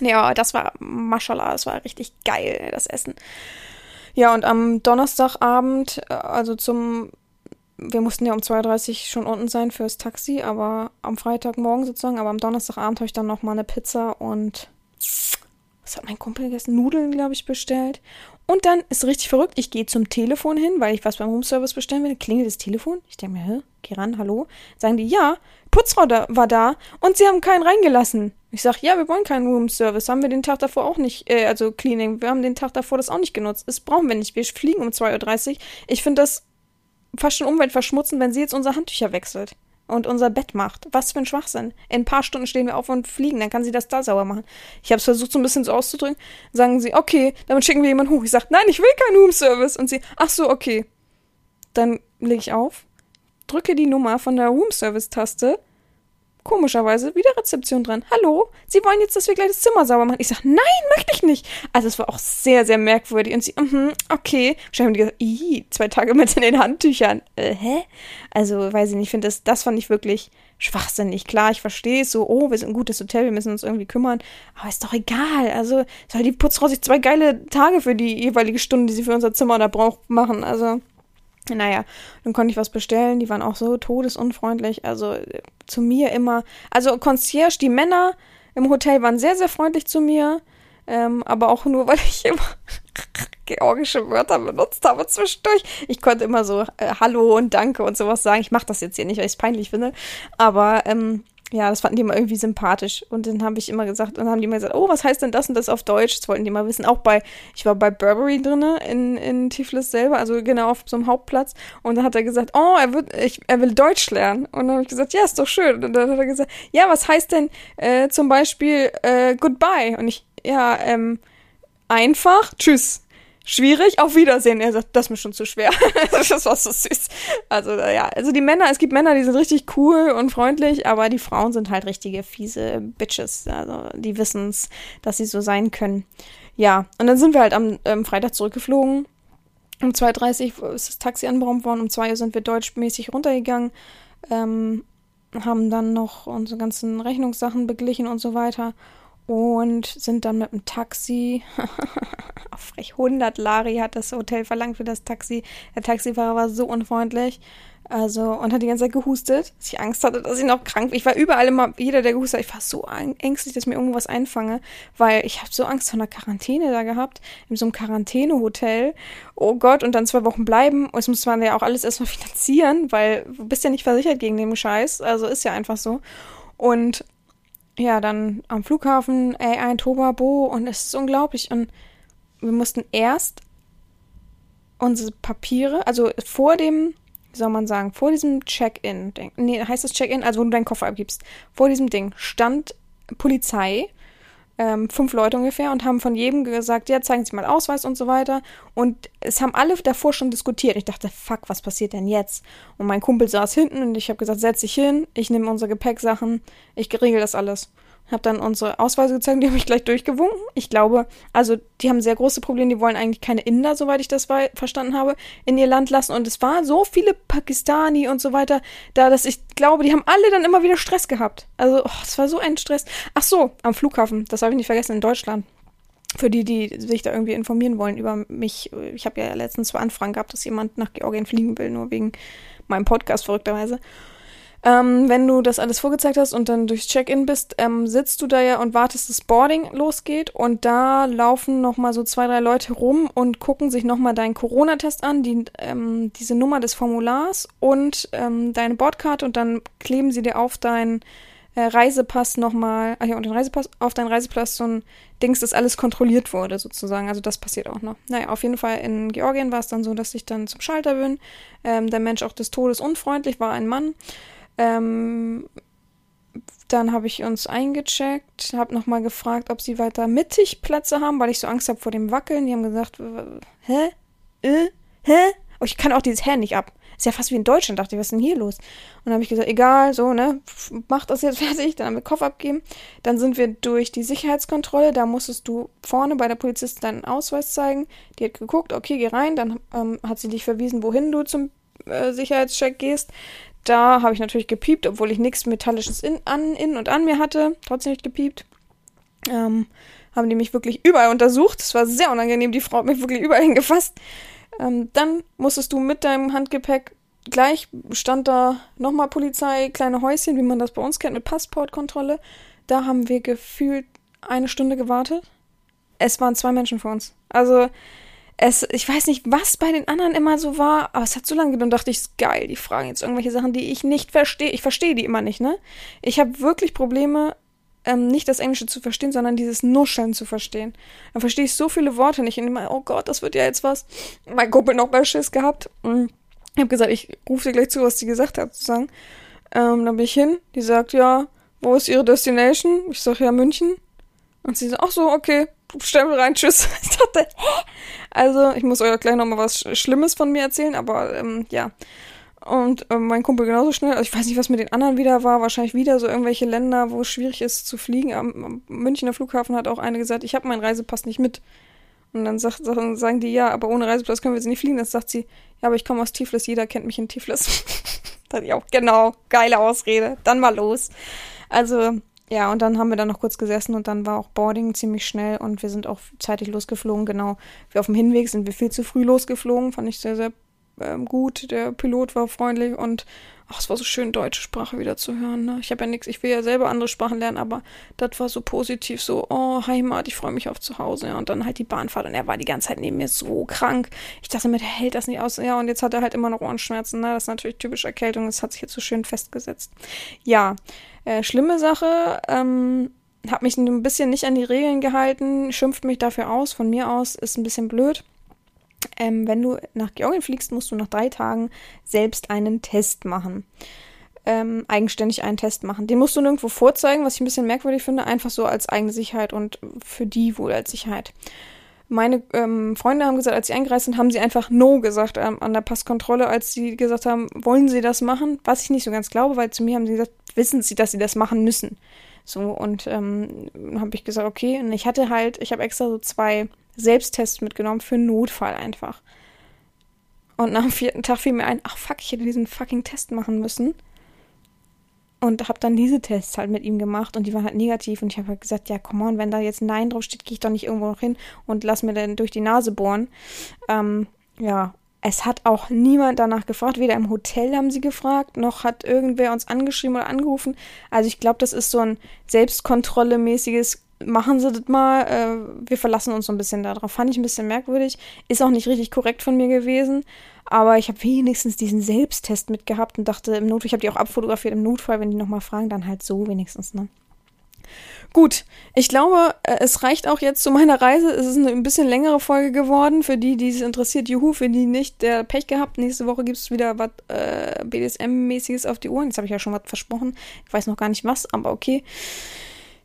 Ja, das war, mashallah, das war richtig geil, das Essen. Ja, und am Donnerstagabend, äh, also zum, wir mussten ja um 2.30 Uhr schon unten sein fürs Taxi, aber am Freitagmorgen sozusagen, aber am Donnerstagabend habe ich dann noch mal eine Pizza und was hat mein Kumpel gegessen? Nudeln, glaube ich, bestellt. Und dann ist richtig verrückt, ich gehe zum Telefon hin, weil ich was beim Roomservice bestellen will. Klingelt das Telefon. Ich denke mir, hä? Geh ran, hallo. Sagen die, ja, Putzfrau da, war da und sie haben keinen reingelassen. Ich sag, ja, wir wollen keinen Roomservice. Haben wir den Tag davor auch nicht, äh, also Cleaning. Wir haben den Tag davor das auch nicht genutzt. Das brauchen wir nicht. Wir fliegen um 2.30 Uhr. Ich finde das fast schon umweltverschmutzend, wenn sie jetzt unsere Handtücher wechselt und unser Bett macht. Was für ein Schwachsinn. In ein paar Stunden stehen wir auf und fliegen, dann kann sie das da sauber machen. Ich habe es versucht, so ein bisschen so auszudrücken. Sagen sie, okay, damit schicken wir jemanden hoch. Ich sage, nein, ich will keinen Roomservice. Und sie, ach so, okay. Dann lege ich auf, drücke die Nummer von der Roomservice-Taste komischerweise wieder Rezeption dran. Hallo, Sie wollen jetzt, dass wir gleich das Zimmer sauber machen? Ich sage, nein, möchte ich nicht. Also es war auch sehr, sehr merkwürdig. Und sie, mm okay. Wahrscheinlich haben die gesagt, zwei Tage mit in den Handtüchern. Äh, hä? Also, weiß ich nicht, ich finde das, das fand ich wirklich schwachsinnig. Klar, ich verstehe es so, oh, wir sind ein gutes Hotel, wir müssen uns irgendwie kümmern. Aber ist doch egal. Also, soll die Putzfrau sich zwei geile Tage für die jeweilige Stunde, die sie für unser Zimmer da braucht, machen. Also, naja, dann konnte ich was bestellen. Die waren auch so todesunfreundlich. Also zu mir immer. Also Concierge, die Männer im Hotel waren sehr, sehr freundlich zu mir. Ähm, aber auch nur, *laughs* weil ich immer *laughs* georgische Wörter benutzt habe zwischendurch. Ich konnte immer so äh, Hallo und Danke und sowas sagen. Ich mache das jetzt hier nicht, weil ich es peinlich finde. Aber ähm, ja, das fanden die immer irgendwie sympathisch. Und dann habe ich immer gesagt, und dann haben die immer gesagt, oh, was heißt denn das und das auf Deutsch? Das wollten die mal wissen. Auch bei, ich war bei Burberry drinne in, in Tiflis selber, also genau auf so einem Hauptplatz. Und dann hat er gesagt, oh, er wird, ich, er will Deutsch lernen. Und dann habe ich gesagt, ja, ist doch schön. Und dann hat er gesagt, ja, was heißt denn äh, zum Beispiel äh, Goodbye? Und ich, ja, ähm, einfach, tschüss schwierig, auf Wiedersehen. Er sagt, das ist mir schon zu schwer. *laughs* das war so süß. Also, ja, also die Männer, es gibt Männer, die sind richtig cool und freundlich, aber die Frauen sind halt richtige fiese Bitches. Also, die wissen's, dass sie so sein können. Ja, und dann sind wir halt am ähm, Freitag zurückgeflogen. Um 2.30 Uhr ist das Taxi anberaumt worden, um 2 Uhr sind wir deutschmäßig runtergegangen, ähm, haben dann noch unsere ganzen Rechnungssachen beglichen und so weiter und sind dann mit dem Taxi *laughs* auf frech 100 Lari hat das Hotel verlangt für das Taxi. Der Taxifahrer war so unfreundlich. Also, und hat die ganze Zeit gehustet, dass ich Angst hatte, dass ich noch krank bin. Ich war überall immer, jeder, der gehustet hat, ich war so ängstlich, dass mir irgendwas einfange, weil ich habe so Angst vor einer Quarantäne da gehabt, in so einem Quarantänehotel. Oh Gott, und dann zwei Wochen bleiben. Und das muss man ja auch alles erstmal *laughs* finanzieren, weil du bist ja nicht versichert gegen den Scheiß. Also ist ja einfach so. Und ja, dann am Flughafen, ey, ein Tobabo und es ist unglaublich. Und wir mussten erst unsere Papiere, also vor dem, wie soll man sagen, vor diesem Check-in, nee, heißt das Check-in, also wo du deinen Koffer abgibst, vor diesem Ding stand Polizei ähm, fünf Leute ungefähr und haben von jedem gesagt, ja, zeigen Sie mal Ausweis und so weiter. Und es haben alle davor schon diskutiert. Ich dachte, fuck, was passiert denn jetzt? Und mein Kumpel saß hinten und ich habe gesagt, setz dich hin, ich nehme unsere Gepäcksachen, ich regel das alles. Habe dann unsere Ausweise gezeigt, die haben mich gleich durchgewunken. Ich glaube, also die haben sehr große Probleme, die wollen eigentlich keine Inder, soweit ich das verstanden habe, in ihr Land lassen. Und es waren so viele Pakistani und so weiter da, dass ich glaube, die haben alle dann immer wieder Stress gehabt. Also, oh, es war so ein Stress. Ach so, am Flughafen, das habe ich nicht vergessen, in Deutschland. Für die, die sich da irgendwie informieren wollen über mich. Ich habe ja letztens zwei Anfragen gehabt, dass jemand nach Georgien fliegen will, nur wegen meinem Podcast verrückterweise. Ähm, wenn du das alles vorgezeigt hast und dann durchs Check-in bist, ähm, sitzt du da ja und wartest, dass Boarding losgeht und da laufen nochmal so zwei, drei Leute rum und gucken sich nochmal deinen Corona-Test an, die, ähm, diese Nummer des Formulars und ähm, deine Bordkarte und dann kleben sie dir auf deinen äh, Reisepass nochmal, ach ja, und den Reisepass, auf deinen Reisepass so ein Dings, dass alles kontrolliert wurde, sozusagen. Also das passiert auch noch. Naja, auf jeden Fall in Georgien war es dann so, dass ich dann zum Schalter bin. Ähm, der Mensch auch des Todes unfreundlich, war ein Mann. Ähm, dann habe ich uns eingecheckt, habe nochmal gefragt, ob sie weiter mittig Plätze haben, weil ich so Angst habe vor dem Wackeln. Die haben gesagt, hä? Äh? Hä? Oh, ich kann auch dieses Hä nicht ab. Ist ja fast wie in Deutschland, dachte ich, was ist denn hier los? Und dann habe ich gesagt, egal, so, ne, mach das jetzt *laughs* fertig, dann haben wir Kopf abgeben. Dann sind wir durch die Sicherheitskontrolle, da musstest du vorne bei der Polizistin deinen Ausweis zeigen. Die hat geguckt, okay, geh rein, dann ähm, hat sie dich verwiesen, wohin du zum äh, Sicherheitscheck gehst. Da habe ich natürlich gepiept, obwohl ich nichts Metallisches in, an, in und an mir hatte. Trotzdem nicht gepiept. Ähm, haben die mich wirklich überall untersucht. Es war sehr unangenehm. Die Frau hat mich wirklich überall hingefasst. Ähm, dann musstest du mit deinem Handgepäck gleich stand da nochmal Polizei, kleine Häuschen, wie man das bei uns kennt, mit Passportkontrolle. Da haben wir gefühlt eine Stunde gewartet. Es waren zwei Menschen vor uns. Also es, ich weiß nicht, was bei den anderen immer so war, aber es hat so lange gedauert dachte ich, ist geil, die fragen jetzt irgendwelche Sachen, die ich nicht verstehe. Ich verstehe die immer nicht, ne? Ich habe wirklich Probleme, ähm, nicht das Englische zu verstehen, sondern dieses Nuscheln zu verstehen. Dann verstehe ich so viele Worte nicht und immer, oh Gott, das wird ja jetzt was. Mein Kumpel noch mal Schiss gehabt. Mm. Ich habe gesagt, ich rufe dir gleich zu, was sie gesagt hat, sozusagen. Ähm, dann bin ich hin, die sagt, ja, wo ist ihre Destination? Ich sag, ja, München. Und sie sagt, ach so, okay, Stempel rein, tschüss. *laughs* Ich dachte, hä? Also, ich muss euch gleich nochmal was Schlimmes von mir erzählen, aber ähm, ja. Und äh, mein Kumpel genauso schnell. Also ich weiß nicht, was mit den anderen wieder war. Wahrscheinlich wieder so irgendwelche Länder, wo es schwierig ist zu fliegen. Am, am Münchner Flughafen hat auch eine gesagt, ich habe meinen Reisepass nicht mit. Und dann sagt, sagen die, ja, aber ohne Reisepass können wir sie nicht fliegen. Das sagt sie, ja, aber ich komme aus Tiflis, jeder kennt mich in Tiflis. *laughs* da ich auch, genau, geile Ausrede. Dann mal los. Also, ja, und dann haben wir dann noch kurz gesessen und dann war auch Boarding ziemlich schnell und wir sind auch zeitig losgeflogen. Genau, wir auf dem Hinweg sind wir viel zu früh losgeflogen, fand ich sehr, sehr ähm, gut. Der Pilot war freundlich und ach, es war so schön, deutsche Sprache wieder zu hören. Ne? Ich habe ja nichts, ich will ja selber andere Sprachen lernen, aber das war so positiv, so, oh, Heimat, ich freue mich auf zu Hause. Ja, und dann halt die Bahnfahrt und er war die ganze Zeit neben mir so krank. Ich dachte mir, der hält das nicht aus. Ja, und jetzt hat er halt immer noch Ohrenschmerzen. Ne? Das ist natürlich typisch Erkältung, das hat sich jetzt so schön festgesetzt. Ja, äh, schlimme Sache, ähm, habe mich ein bisschen nicht an die Regeln gehalten, schimpft mich dafür aus. Von mir aus ist ein bisschen blöd. Ähm, wenn du nach Georgien fliegst, musst du nach drei Tagen selbst einen Test machen. Ähm, eigenständig einen Test machen. Den musst du nirgendwo vorzeigen, was ich ein bisschen merkwürdig finde, einfach so als eigene Sicherheit und für die wohl als Sicherheit. Meine ähm, Freunde haben gesagt, als sie eingereist sind, haben sie einfach No gesagt ähm, an der Passkontrolle, als sie gesagt haben, wollen sie das machen? Was ich nicht so ganz glaube, weil zu mir haben sie gesagt, wissen sie, dass sie das machen müssen. So, und ähm, habe ich gesagt, okay. Und ich hatte halt, ich habe extra so zwei Selbsttest mitgenommen für Notfall einfach. Und nach dem vierten Tag fiel mir ein, ach fuck, ich hätte diesen fucking Test machen müssen. Und habe dann diese Tests halt mit ihm gemacht und die waren halt negativ. Und ich habe halt gesagt, ja, come on, wenn da jetzt Nein drauf steht, gehe ich doch nicht irgendwo noch hin und lass mir dann durch die Nase bohren. Ähm, ja, es hat auch niemand danach gefragt. Weder im Hotel haben sie gefragt, noch hat irgendwer uns angeschrieben oder angerufen. Also ich glaube, das ist so ein Selbstkontrolle-mäßiges machen Sie das mal, äh, wir verlassen uns so ein bisschen darauf. Fand ich ein bisschen merkwürdig. Ist auch nicht richtig korrekt von mir gewesen. Aber ich habe wenigstens diesen Selbsttest mitgehabt und dachte, im Notfall, ich habe die auch abfotografiert, im Notfall, wenn die nochmal fragen, dann halt so wenigstens, ne? Gut, ich glaube, äh, es reicht auch jetzt zu meiner Reise. Es ist eine ein bisschen längere Folge geworden. Für die, die es interessiert, juhu, für die nicht, der Pech gehabt. Nächste Woche gibt es wieder was äh, BDSM-mäßiges auf die Ohren. Jetzt habe ich ja schon was versprochen. Ich weiß noch gar nicht was, aber okay.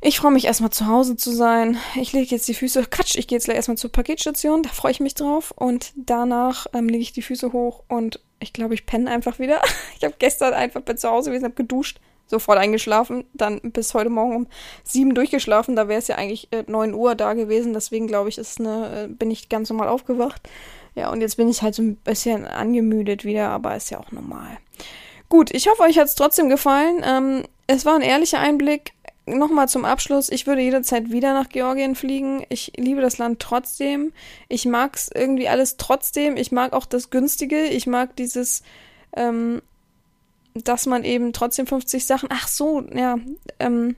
Ich freue mich erstmal zu Hause zu sein. Ich lege jetzt die Füße, Quatsch, ich gehe jetzt gleich erstmal zur Paketstation, da freue ich mich drauf. Und danach ähm, lege ich die Füße hoch und ich glaube, ich penne einfach wieder. *laughs* Ich habe gestern einfach bin zu Hause gewesen, habe geduscht, sofort eingeschlafen, dann bis heute Morgen um sieben durchgeschlafen. Da wäre es ja eigentlich äh, neun Uhr da gewesen, deswegen glaube ich, ist eine, äh, bin ich ganz normal aufgewacht. Ja, und jetzt bin ich halt so ein bisschen angemüdet wieder, aber ist ja auch normal. Gut, ich hoffe, euch hat es trotzdem gefallen. Ähm, es war ein ehrlicher Einblick nochmal zum Abschluss, ich würde jederzeit wieder nach Georgien fliegen. Ich liebe das Land trotzdem. Ich mag es irgendwie alles trotzdem. Ich mag auch das Günstige. Ich mag dieses, ähm, dass man eben trotzdem 50 Sachen. Ach so, ja. Ähm,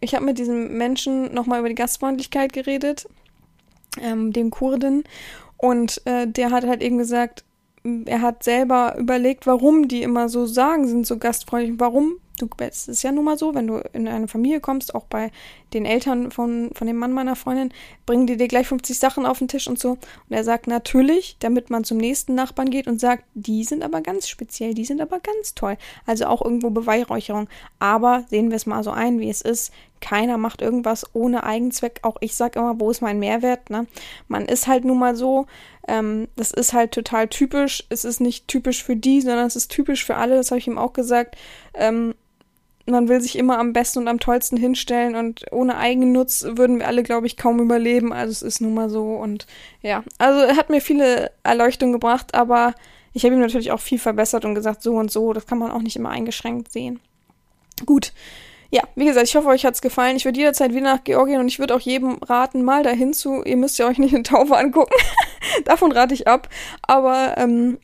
ich habe mit diesem Menschen nochmal über die Gastfreundlichkeit geredet, ähm, dem Kurden. Und äh, der hat halt eben gesagt, er hat selber überlegt, warum die immer so sagen, sind so gastfreundlich. Warum du, es ist ja nun mal so, wenn du in eine Familie kommst, auch bei den Eltern von, von dem Mann meiner Freundin, bringen die dir gleich 50 Sachen auf den Tisch und so. Und er sagt natürlich, damit man zum nächsten Nachbarn geht und sagt, die sind aber ganz speziell, die sind aber ganz toll. Also auch irgendwo Beweihräucherung. Aber sehen wir es mal so ein, wie es ist. Keiner macht irgendwas ohne Eigenzweck. Auch ich sage immer, wo ist mein Mehrwert? Ne? Man ist halt nun mal so, ähm, das ist halt total typisch. Es ist nicht typisch für die, sondern es ist typisch für alle. Das habe ich ihm auch gesagt. Ähm, man will sich immer am besten und am tollsten hinstellen und ohne Eigennutz würden wir alle, glaube ich, kaum überleben. Also es ist nun mal so und ja, also er hat mir viele Erleuchtungen gebracht, aber ich habe ihm natürlich auch viel verbessert und gesagt, so und so, das kann man auch nicht immer eingeschränkt sehen. Gut. Ja, wie gesagt, ich hoffe, euch hat's gefallen. Ich würde jederzeit wieder nach Georgien und ich würde auch jedem raten, mal dahin zu. Ihr müsst ja euch nicht eine Taufe angucken. *laughs* Davon rate ich ab. Aber ähm,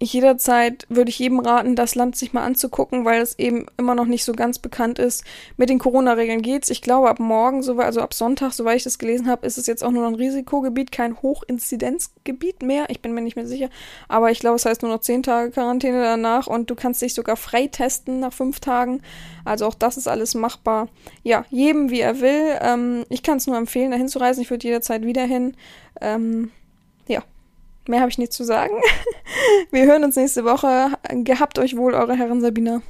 jederzeit würde ich jedem raten, das Land sich mal anzugucken, weil es eben immer noch nicht so ganz bekannt ist. Mit den Corona-Regeln geht's. Ich glaube, ab morgen, also ab Sonntag, soweit ich das gelesen habe, ist es jetzt auch nur noch ein Risikogebiet, kein Hochinzidenzgebiet mehr. Ich bin mir nicht mehr sicher. Aber ich glaube, es heißt nur noch zehn Tage Quarantäne danach und du kannst dich sogar frei testen nach fünf Tagen. Also auch das ist alles machbar. Ja, jedem wie er will. Ähm, ich kann es nur empfehlen, dahin zu reisen. Ich würde jederzeit wieder hin. Ähm, ja, Mehr habe ich nicht zu sagen. *laughs* Wir hören uns nächste Woche. Gehabt euch wohl, eure Herren Sabina.